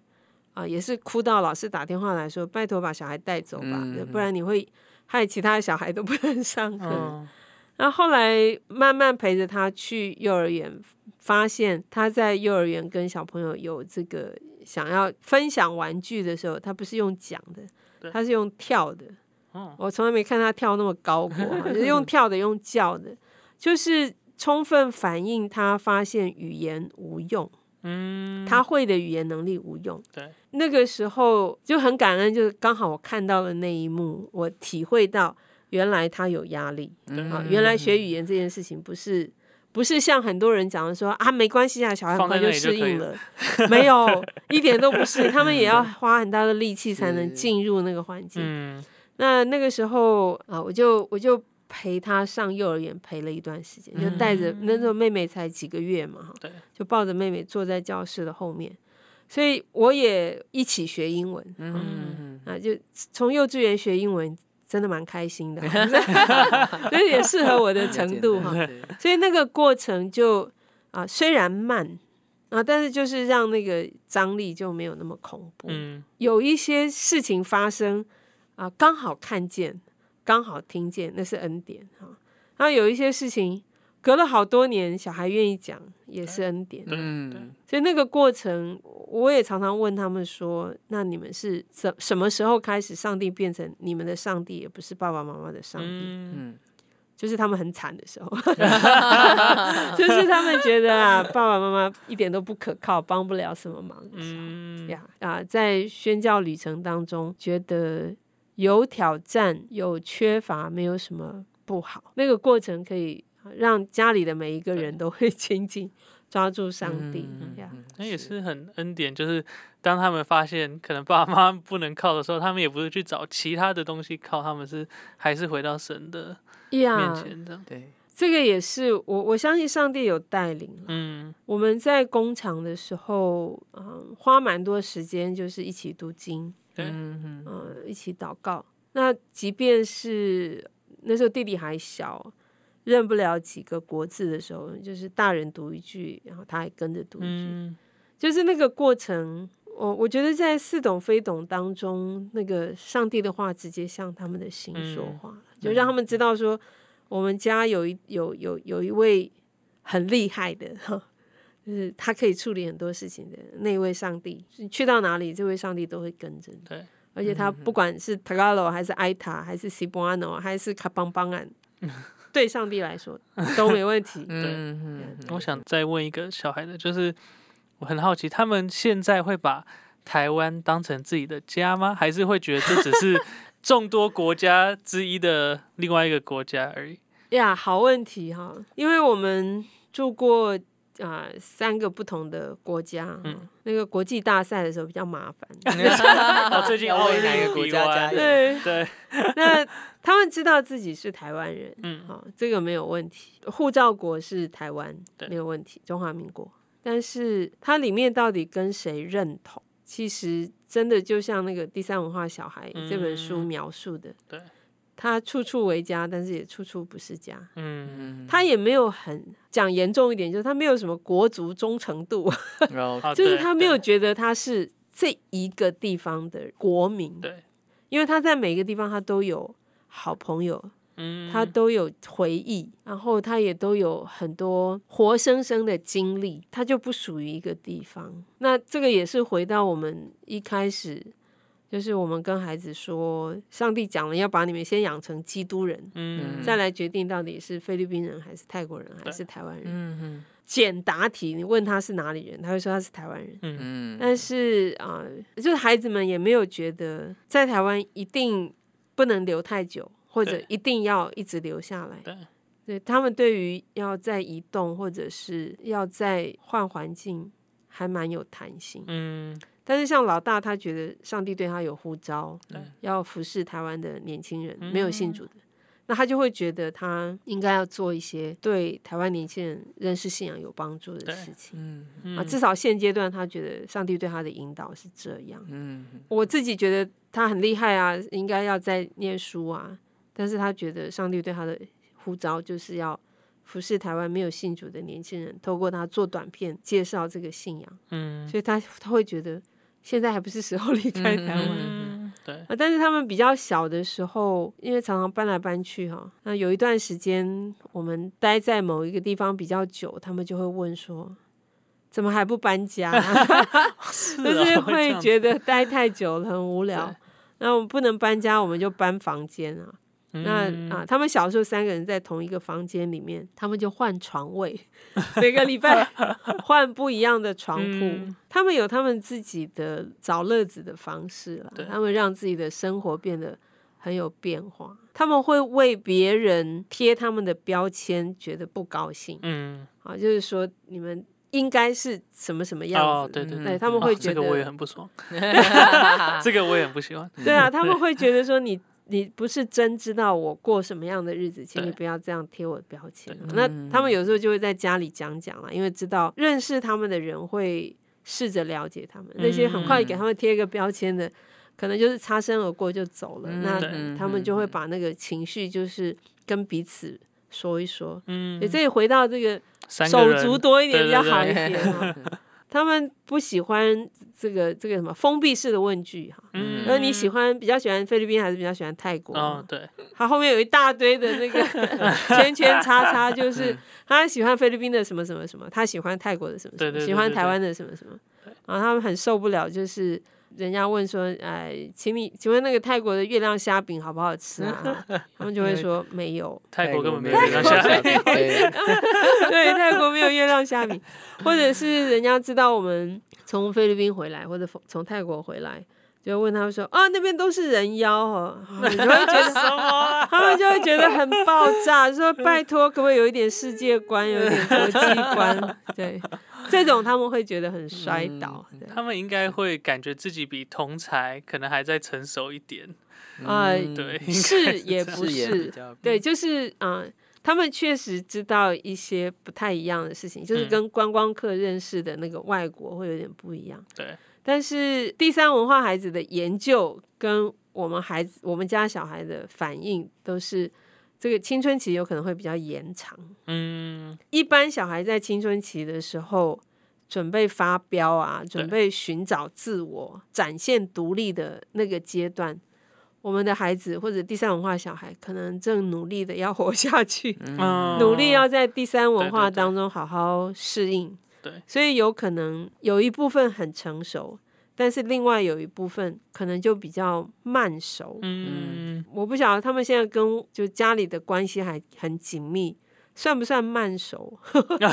啊，也是哭到老师打电话来说，拜托把小孩带走吧，嗯不然你会害其他的小孩都不能 上课。嗯然后后来慢慢陪着他去幼儿园，发现他在幼儿园跟小朋友有这个想要分享玩具的时候，他不是用讲的，他是用跳的。哦我从来没看他跳那么高过，就是用跳的，用叫的，就是充分反映他发现语言无用，嗯，他会的语言能力无用。对，那个时候就很感恩，就是刚好我看到了那一幕，我体会到原来他有压力。嗯啊，原来学语言这件事情不是不是像很多人讲的说啊，没关系啊，小孩很快就适应了，没有，一点都不是，他们也要花很大的力气才能进入那个环境。嗯。那那个时候啊，我就我就陪他上幼儿园，陪了一段时间，就带着、那时候妹妹才几个月嘛，哈对，就抱着妹妹坐在教室的后面，所以我也一起学英文，嗯啊，就从幼稚园学英文。真的蛮开心的，所以也适合我的程度哈。所以那个过程就啊，虽然慢啊，但是就是让那个张力就没有那么恐怖。嗯有一些事情发生啊，刚好看见，刚好听见，那是恩典哈。然后有一些事情隔了好多年，小孩愿意讲，也是恩典。嗯所以那个过程，我也常常问他们说：“那你们是怎什么时候开始，上帝变成你们的上帝，也不是爸爸妈妈的上帝？”嗯嗯就是他们很惨的时候，就是他们觉得啊，爸爸妈妈一点都不可靠，帮不了什么忙的时候。嗯呀啊，在宣教旅程当中，觉得有挑战、有缺乏，没有什么不好。那个过程可以让家里的每一个人都会 紧紧抓住上帝嗯呀。那也是很恩典，就是当他们发现可能爸妈不能靠的时候，他们也不是去找其他的东西靠，他们是还是回到神的面呀，前的。对，这个也是我我相信上帝有带领嗯我们在工厂的时候，嗯，花蛮多时间，就是一起读经，对嗯嗯呃，一起祷告。那即便是那时候弟弟还小，认不了几个国字的时候，就是大人读一句，然后他还跟着读一句，嗯就是那个过程。我我觉得在似懂非懂当中，那个上帝的话直接向他们的心说嗯话了，就让他们知道说，我们家有一有有有一位很厉害的，哈，就是他可以处理很多事情的那位上帝，去到哪里，这位上帝都会跟着你。对，而且他不管是 Tagalog 还是 Aita 还是 Cebuano 还是卡邦邦安，对上帝来说 都没问题。对嗯我想再问一个小孩的，就是我很好奇，他们现在会把台湾当成自己的家吗？还是会觉得这只是 众多国家之一的另外一个国家而已？呀，好问题哈，因为我们住过啊、三个不同的国家，嗯那个国际大赛的时候比较麻烦。哦，最近要奥运为哪个国家加油对，对，那他们知道自己是台湾人，嗯好、这个没有问题。护照国是台湾，对没有问题，中华民国。但是它里面到底跟谁认同，其实真的就像那个《第三文化小孩》这本书嗯描述的，对，他处处为家，但是也处处不是家。嗯嗯，他也没有很讲严重一点，就是他没有什么国族忠诚度，就是他没有对觉得他是这一个地方的国民，对，因为他在每个地方他都有好朋友，嗯，他都有回忆，然后他也都有很多活生生的经历，他就不属于一个地方。那这个也是回到我们一开始，就是我们跟孩子说，上帝讲了要把你们先养成基督人，嗯再来决定到底是菲律宾人还是泰国人还是台湾人。嗯嗯简答题，你问他是哪里人，他会说他是台湾人。嗯嗯，但是啊、就是孩子们也没有觉得在台湾一定不能留太久，或者一定要一直留下来。对，对他们对于要再移动或者是要再换环境，还蛮有弹性。嗯但是像老大，他觉得上帝对他有呼召，要服侍台湾的年轻人，嗯没有信主的。那他就会觉得他应该要做一些对台湾年轻人认识信仰有帮助的事情。嗯嗯啊，至少现阶段他觉得上帝对他的引导是这样。嗯我自己觉得他很厉害啊，应该要在念书啊，但是他觉得上帝对他的呼召就是要服侍台湾没有信主的年轻人，透过他做短片介绍这个信仰，嗯所以他他会觉得现在还不是时候 离开台湾。嗯对，啊，但是他们比较小的时候，因为常常搬来搬去哈，那有一段时间我们待在某一个地方比较久，他们就会问说，怎么还不搬家？是就是会觉得待太久了很无聊。那我们不能搬家，我们就搬房间啊。那嗯啊，他们小时候三个人在同一个房间里面，他们就换床位，每个礼拜 换不一样的床铺。嗯他们有他们自己的找乐子的方式了，他们让自己的生活变得很有变化。他们会为别人贴他们的标签，觉得不高兴嗯，啊，就是说你们应该是什么什么样哦，子，对对嗯对他们会哦觉得，这个我也很不爽，这个我也很不喜欢。对啊，他们会觉得说你你不是真知道我过什么样的日子，请你不要这样贴我的标签啊。那嗯他们有时候就会在家里讲讲了，因为知道认识他们的人会试着了解他们，那些很快给他们贴一个标签的。可能就是擦身而过就走了，那他们就会把那个情绪就是跟彼此说一说。嗯对，，这里回到这个手足多一点比较好一点哈。他们不喜欢这个这个什么封闭式的问句哈。嗯那你喜欢比较喜欢菲律宾还是比较喜欢泰国？哦，对，他后面有一大堆的那个 圈圈叉叉，就是他喜欢菲律宾的什么什么什么，他喜欢泰国的什么什么，对对对喜欢台湾的什么什么。然后他们很受不了，就是人家问说：“哎，请你请问那个泰国的月亮虾饼好不好吃啊？” 他们就会说没有。泰国根本没有有月亮虾饼。对，泰国没有月亮虾饼，或者是人家知道我们从菲律宾回来，或者从泰国回来，就问他们说啊，那边都是人妖哦，啊你就会觉得 什么啊？他们就会觉得很爆炸，说拜托，可不可以有一点世界观，有一点国际观？对，这种他们会觉得很摔倒。对他们应该会感觉自己比同才可能还在成熟一点。啊嗯对是也不是对，就是啊、呃他们确实知道一些不太一样的事情，就是嗯跟观光客认识的那个外国会有点不一样。对，但是第三文化孩子的研究跟我们孩子、我们家小孩的反应都是，这个青春期有可能会比较延长。嗯，一般小孩在青春期的时候，准备发飙啊，准备寻找自我、展现独立的那个阶段，我们的孩子或者第三文化小孩，可能正努力的要活下去，嗯努力要在第三文化当中好好适应。对，所以有可能有一部分很成熟，但是另外有一部分可能就比较慢熟。嗯，我不晓得他们现在跟就家里的关系还很紧密，算不算慢熟？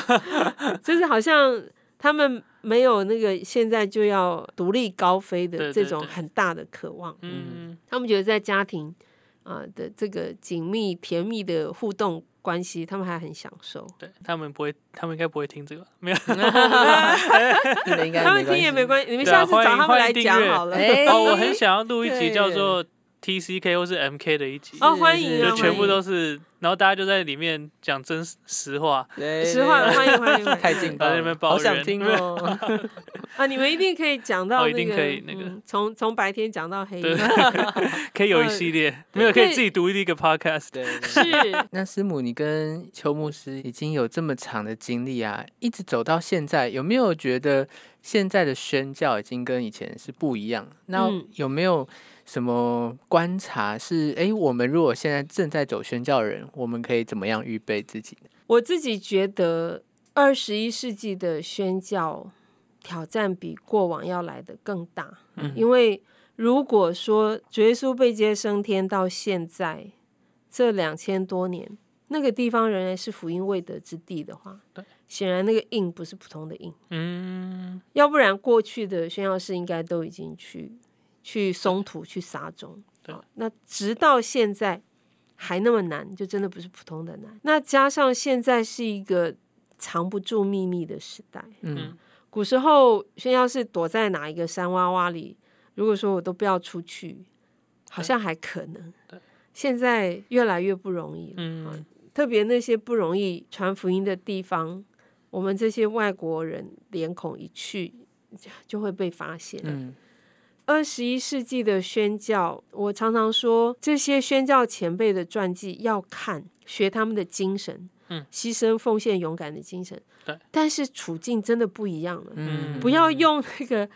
就是好像他们没有那个现在就要独立高飞的这种很大的渴望。嗯，他们觉得在家庭啊、的这个紧密甜蜜的互动关系，他们还很享受。对他们不会，他们应该不会听这个，没有。他们听也没。关系，你们下次找他们来讲好了。哎 哦，我很想要录一集叫做 TCK 或是 MK 的一集，哦，欢迎啊，就全部都是，然后大家就在里面讲真实实话。对实话，欢迎欢迎 太劲爆了，好想听哦。啊！你们一定可以讲到哦一定那个，可以那个。嗯从从白天讲到黑。夜，可以有一系列，没有可以自己独立一个 podcast。是。那师母，你跟邱牧师已经有这么长的经历啊，一直走到现在，有没有觉得现在的宣教已经跟以前是不一样？那嗯。有没有什么观察是，诶，我们如果现在正在走宣教人，我们可以怎么样预备自己？我自己觉得，二十一世纪的宣教挑战比过往要来的更大。嗯因为如果说主耶稣被接升天到现在这两千多年，那个地方仍然是福音未得之地的话对，显然那个印不是普通的印，嗯，要不然过去的宣教士应该都已经去去松土去撒种。对啊那直到现在还那么难，就真的不是普通的难。那加上现在是一个藏不住秘密的时代，嗯古时候宣教是躲在哪一个山洼洼里，如果说我都不要出去，好像还可能对。现在越来越不容易了，嗯，特别那些不容易传福音的地方，我们这些外国人脸孔一去，就会被发现。嗯二十一世纪的宣教，我常常说，这些宣教前辈的传记要看，学他们的精神，嗯，牺牲、奉献、勇敢的精神。对，但是处境真的不一样了，嗯，不要用那个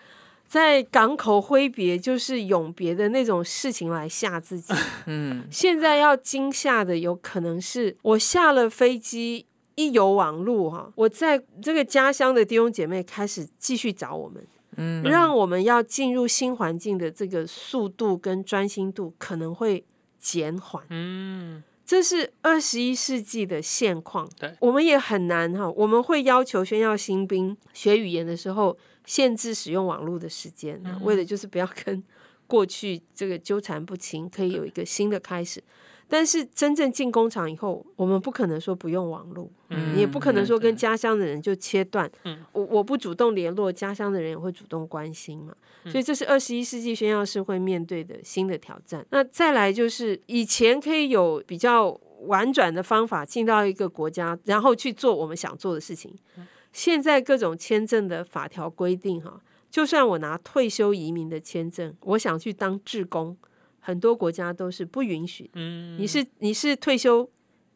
在港口挥别就是永别的那种事情来吓自己。嗯现在要惊吓的，有可能是我下了飞机。一有网路哈，我在这个家乡的弟兄姐妹开始继续找我们，嗯让我们要进入新环境的这个速度跟专心度可能会减缓。嗯，这是二十一世纪的现况。对，我们也很难哈。我们会要求宣教新兵学语言的时候，限制使用网络的时间，为的就是不要跟过去这个纠缠不清，可以有一个新的开始。但是真正进工厂以后，我们不可能说不用网络，嗯你也不可能说跟家乡的人就切断。嗯我我不主动联络，家乡的人也会主动关心嘛。所以这是二十一世纪宣教士会面对的新的挑战。那再来就是以前可以有比较婉转的方法进到一个国家，然后去做我们想做的事情。现在各种签证的法条规定，哈，就算我拿退休移民的签证，我想去当志工，很多国家都是不允许。嗯，你是你是退休，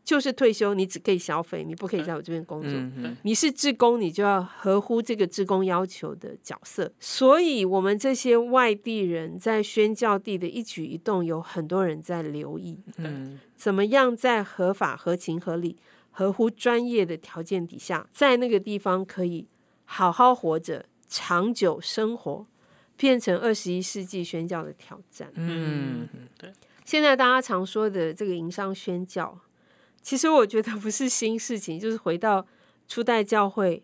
就是退休，你只可以消费，你不可以在我这边工作。嗯嗯你是职工，你就要合乎这个职工要求的角色。所以，我们这些外地人在宣教地的一举一动，有很多人在留意，嗯怎么样在合法、合情、合理、合乎专业的条件底下，在那个地方可以好好活着、长久生活，变成二十一世纪宣教的挑战。嗯对现在大家常说的这个营商宣教，其实我觉得不是新事情，就是回到初代教会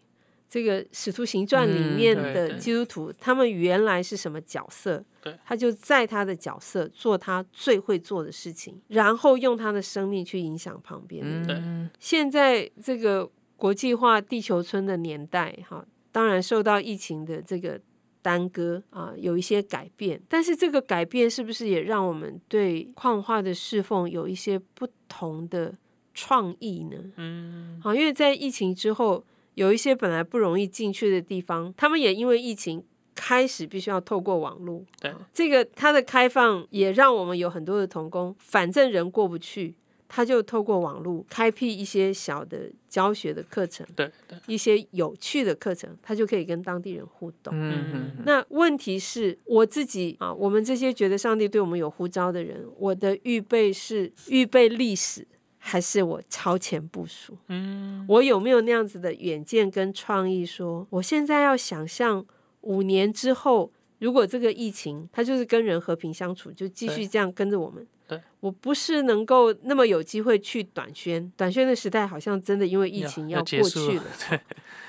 这个《使徒行传》里嗯面的基督徒，他们原来是什么角色？对，他就在他的角色做他最会做的事情，然后用他的生命去影响旁边的人。嗯现在这个国际化地球村的年代，哈，当然受到疫情的这个耽搁啊，有一些改变。但是这个改变是不是也让我们对矿化的侍奉有一些不同的创意呢？嗯好，因为在疫情之后，有一些本来不容易进去的地方，他们也因为疫情。开始必须要透过网络，对啊这个它的开放也让我们有很多的童工，反正人过不去，他就透过网络开辟一些小的教学的课程，对对，一些有趣的课程，他就可以跟当地人互动。嗯那问题是我自己啊，我们这些觉得上帝对我们有呼召的人，我的预备是预备历史，还是我超前部署？嗯我有没有那样子的远见跟创意说我现在要想象五年之后，如果这个疫情它就是跟人和平相处，就继续这样跟着我们。对，我不是能够那么有机会去短宣，短宣的时代好像真的因为疫情要过去了。对，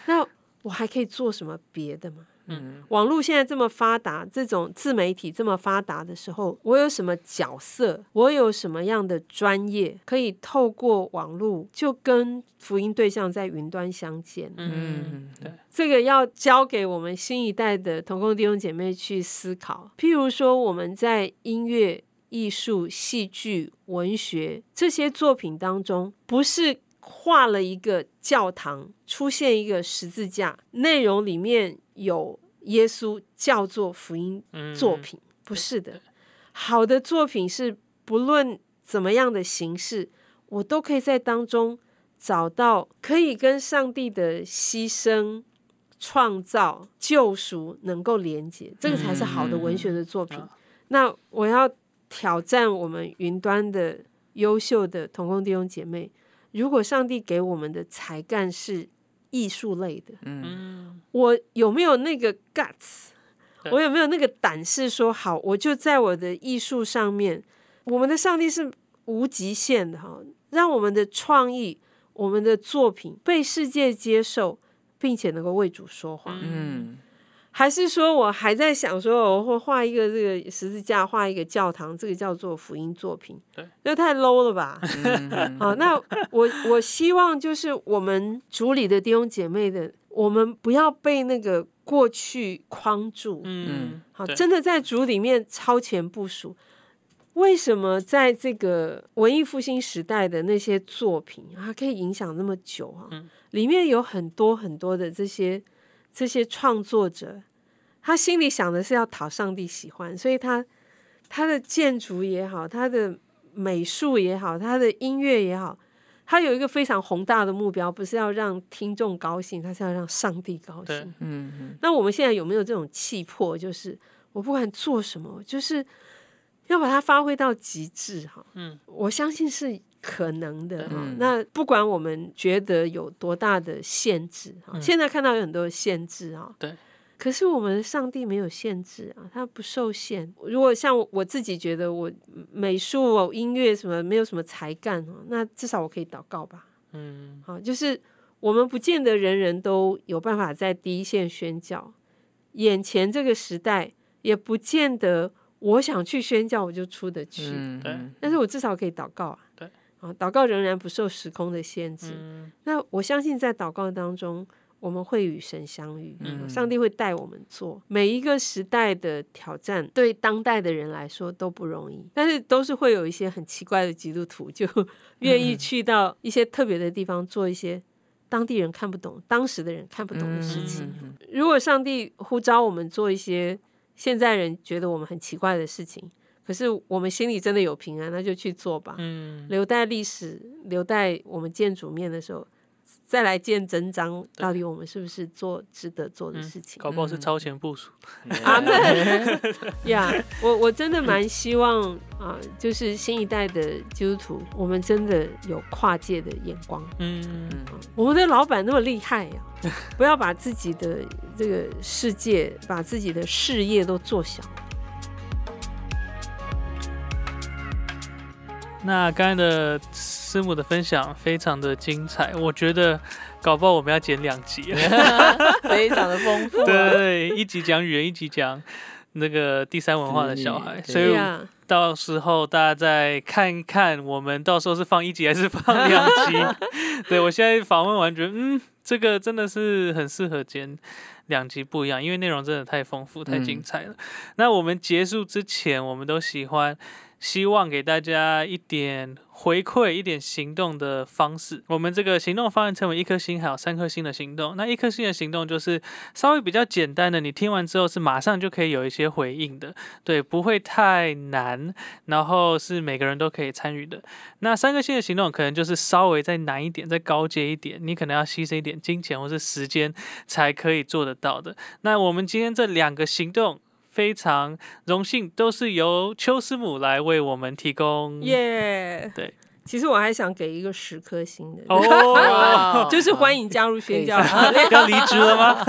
那我还可以做什么别的吗？嗯网络现在这么发达，这种自媒体这么发达的时候，我有什么角色？我有什么样的专业可以透过网络就跟福音对象在云端相见？嗯对，这个要交给我们新一代的同工弟兄姐妹去思考。譬如说，我们在音乐、艺术、戏剧、文学这些作品当中，不是画了一个教堂，出现一个十字架，内容里面有耶稣，叫做福音嗯作品，不是的。好的作品是不论怎么样的形式，我都可以在当中找到可以跟上帝的牺牲、创造、救赎能够连接，这个才是好的文学的作品。啊那我要挑战我们云端的优秀的同工弟兄姐妹，如果上帝给我们的才干是艺术类的，嗯我有没有那个 guts？我有没有那个胆识说好，我就在我的艺术上面，我们的上帝是无极限的哈，让我们的创意、我们的作品被世界接受，并且能够为主说话。嗯还是说我还在想说，我会画一个这个十字架，画一个教堂，这个叫做福音作品，对，那太 low 了吧？嗯好，那我我希望就是我们主里的弟兄姐妹的，我们不要被那个过去框住，嗯好，真的在主里面超前部署。为什么在这个文艺复兴时代的那些作品，它可以影响那么久啊？嗯里面有很多很多的这些这些创作者，他心里想的是要讨上帝喜欢，所以他他的建筑也好，他的美术也好，他的音乐也好，他有一个非常宏大的目标，不是要让听众高兴，他是要让上帝高兴。嗯。嗯那我们现在有没有这种气魄？就是我不管做什么，就是要把它发挥到极致哈。嗯，我相信是可能的哈。嗯那不管我们觉得有多大的限制哈，嗯现在看到有很多的限制啊。对。可是我们上帝没有限制啊，他不受限。如果像我自己觉得我美术、哦、音乐什么没有什么才干哦，那至少我可以祷告吧。嗯好，就是我们不见得人人都有办法在第一线宣教，眼前这个时代也不见得我想去宣教我就出得去，嗯对但是我至少可以祷告啊。啊，祷告仍然不受时空的限制。嗯那我相信在祷告当中，我们会与神相遇，嗯上帝会带我们做每一个时代的挑战，对当代的人来说都不容易，但是都是会有一些很奇怪的基督徒，就 愿意去到一些特别的地方做一些当地人看不懂、当时的人看不懂的事情。嗯如果上帝呼召我们做一些现在人觉得我们很奇怪的事情，可是我们心里真的有平安，那就去做吧。嗯，留待历史，留待我们见主面的时候，再来见真章，到底我们是不是做值得做的事情？搞不好是超前部署。阿门 呀我我真的蛮希望啊、就是新一代的基督徒，我们真的有跨界的眼光。嗯，我们的老板那么厉害呀、不要把自己的这个世界、把自己的事业都做小。那刚才的师母的分享非常的精彩，我觉得搞不好我们要剪两集。非常的丰富、啊。对，一集讲语言，一集讲那个第三文化的小孩，对所以，到时候大家再看看，我们到时候是放一集还是放两集？对我现在访问完，觉得嗯，这个真的是很适合剪两集不一样，因为内容真的太丰富、太精彩了。那我们结束之前，我们都喜欢。希望给大家一点回馈、一点行动的方式。我们这个行动方案称为一颗星，还有三颗星的行动。那一颗星的行动就是稍微比较简单的，你听完之后是马上就可以有一些回应的，对，不会太难，然后是每个人都可以参与的。那三个星的行动可能就是稍微再难一点，再高阶一点，你可能要牺牲一点金钱或是时间才可以做得到的。那我们今天这两个行动。非常荣幸，都是由邱师母来为我们提供。耶！对，其实我还想给一个十颗星的，哦，就是欢迎加入宣教。要离职了吗？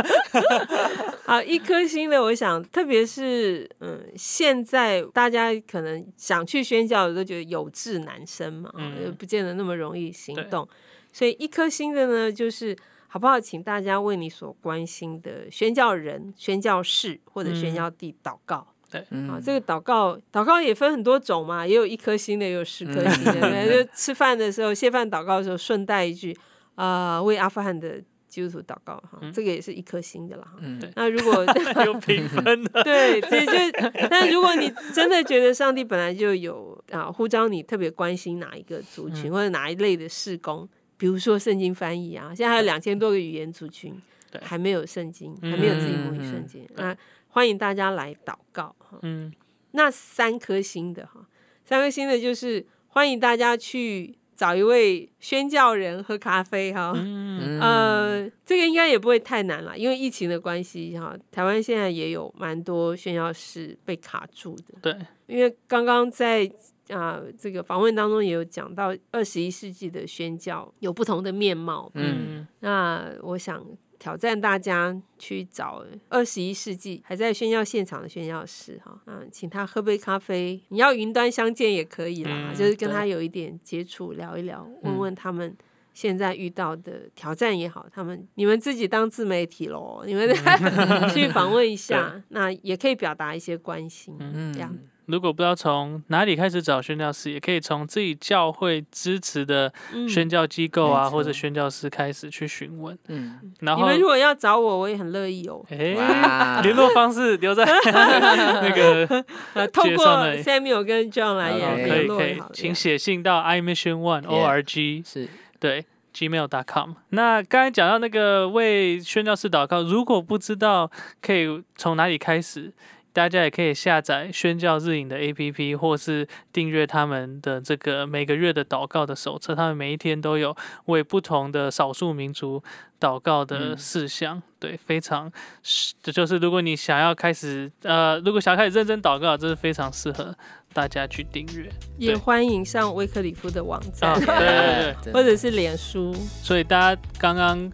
啊，一颗星的，我想，特别是嗯，现在大家可能想去宣教的都觉得有志难伸嘛，嗯也不见得那么容易行动，所以一颗星的呢，就是好不好，请大家为你所关心的宣教人、宣教士或者宣教地祷告。嗯啊，这个祷告，祷告也分很多种嘛，也有一颗星的，也有十颗星的。对就吃饭的时候，谢饭祷告的时候，顺带一句啊、为阿富汗的基督徒祷告哈，这个也是一颗星的啦。哈嗯。那如果 有评分的，对，这就，但如果你真的觉得上帝本来就有啊呼召你特别关心哪一个族群、或者哪一类的事工，比如说圣经翻译啊，现在还有两千多个语言族群对，还没有圣经，还没有自己母语圣经，那欢迎大家来祷告哈。嗯，那三颗星的哈，三颗星的就是欢迎大家去找一位宣教人喝咖啡哈。嗯，呃，这个应该也不会太难了，因为疫情的关系哈，台湾现在也有蛮多宣教士被卡住的。对，因为刚刚在啊、这个访问当中也有讲到，二十一世纪的宣教有不同的面貌。嗯，那我想挑战大家去找二十一世纪还在宣教现场的宣教士哈，嗯，请他喝杯咖啡，你要云端相见也可以啦，嗯就是跟他有一点接触，聊一聊，问问他们。现在遇到的挑战也好，他们你们自己当自媒体喽，你们 去访问一下，那也可以表达一些关心，嗯这样如果不知道从哪里开始找宣教师，也可以从自己教会支持的嗯。宣教机构啊，或者宣教师开始去询问。嗯，然后你们，如果要找我，我也很乐意哦。哎，哇。联络方式留在 那个呃，透过 Samuel 跟 John 来好也可以可以请写信到 i mission one o r g 是。对 gmail.com。那刚才讲到那个为宣教士祷告，如果不知道可以从哪里开始，大家也可以下载宣教日影的 APP，或是订阅他们的这个每个月的祷告的手册，他们每一天都有为不同的少数民族祷告的嗯事项。对，非常是，这就是如果你想要开始，呃，如果想要开始认真祷告，这是非常适合大家去订阅。也欢迎上威克里夫的网站，对对。对 或者是脸书。所以大家刚刚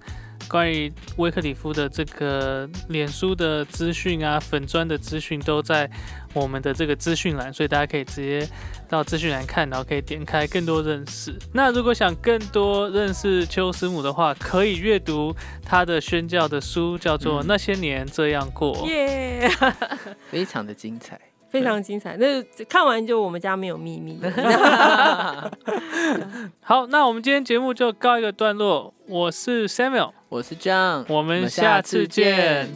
关于威克里夫的这个脸书的资讯啊、粉砖的资讯都在我们的这个资讯栏，所以大家可以直接到资讯栏看，然后可以点开更多认识。那如果想更多认识邱师母的话，可以阅读他的宣教的书，叫做《嗯那些年这样过》。耶、非常的精彩。非常精彩。那看完就我们家没有秘密。好，那我们今天节目就告一个段落。我是 Samuel，我是 John，我们们下次见。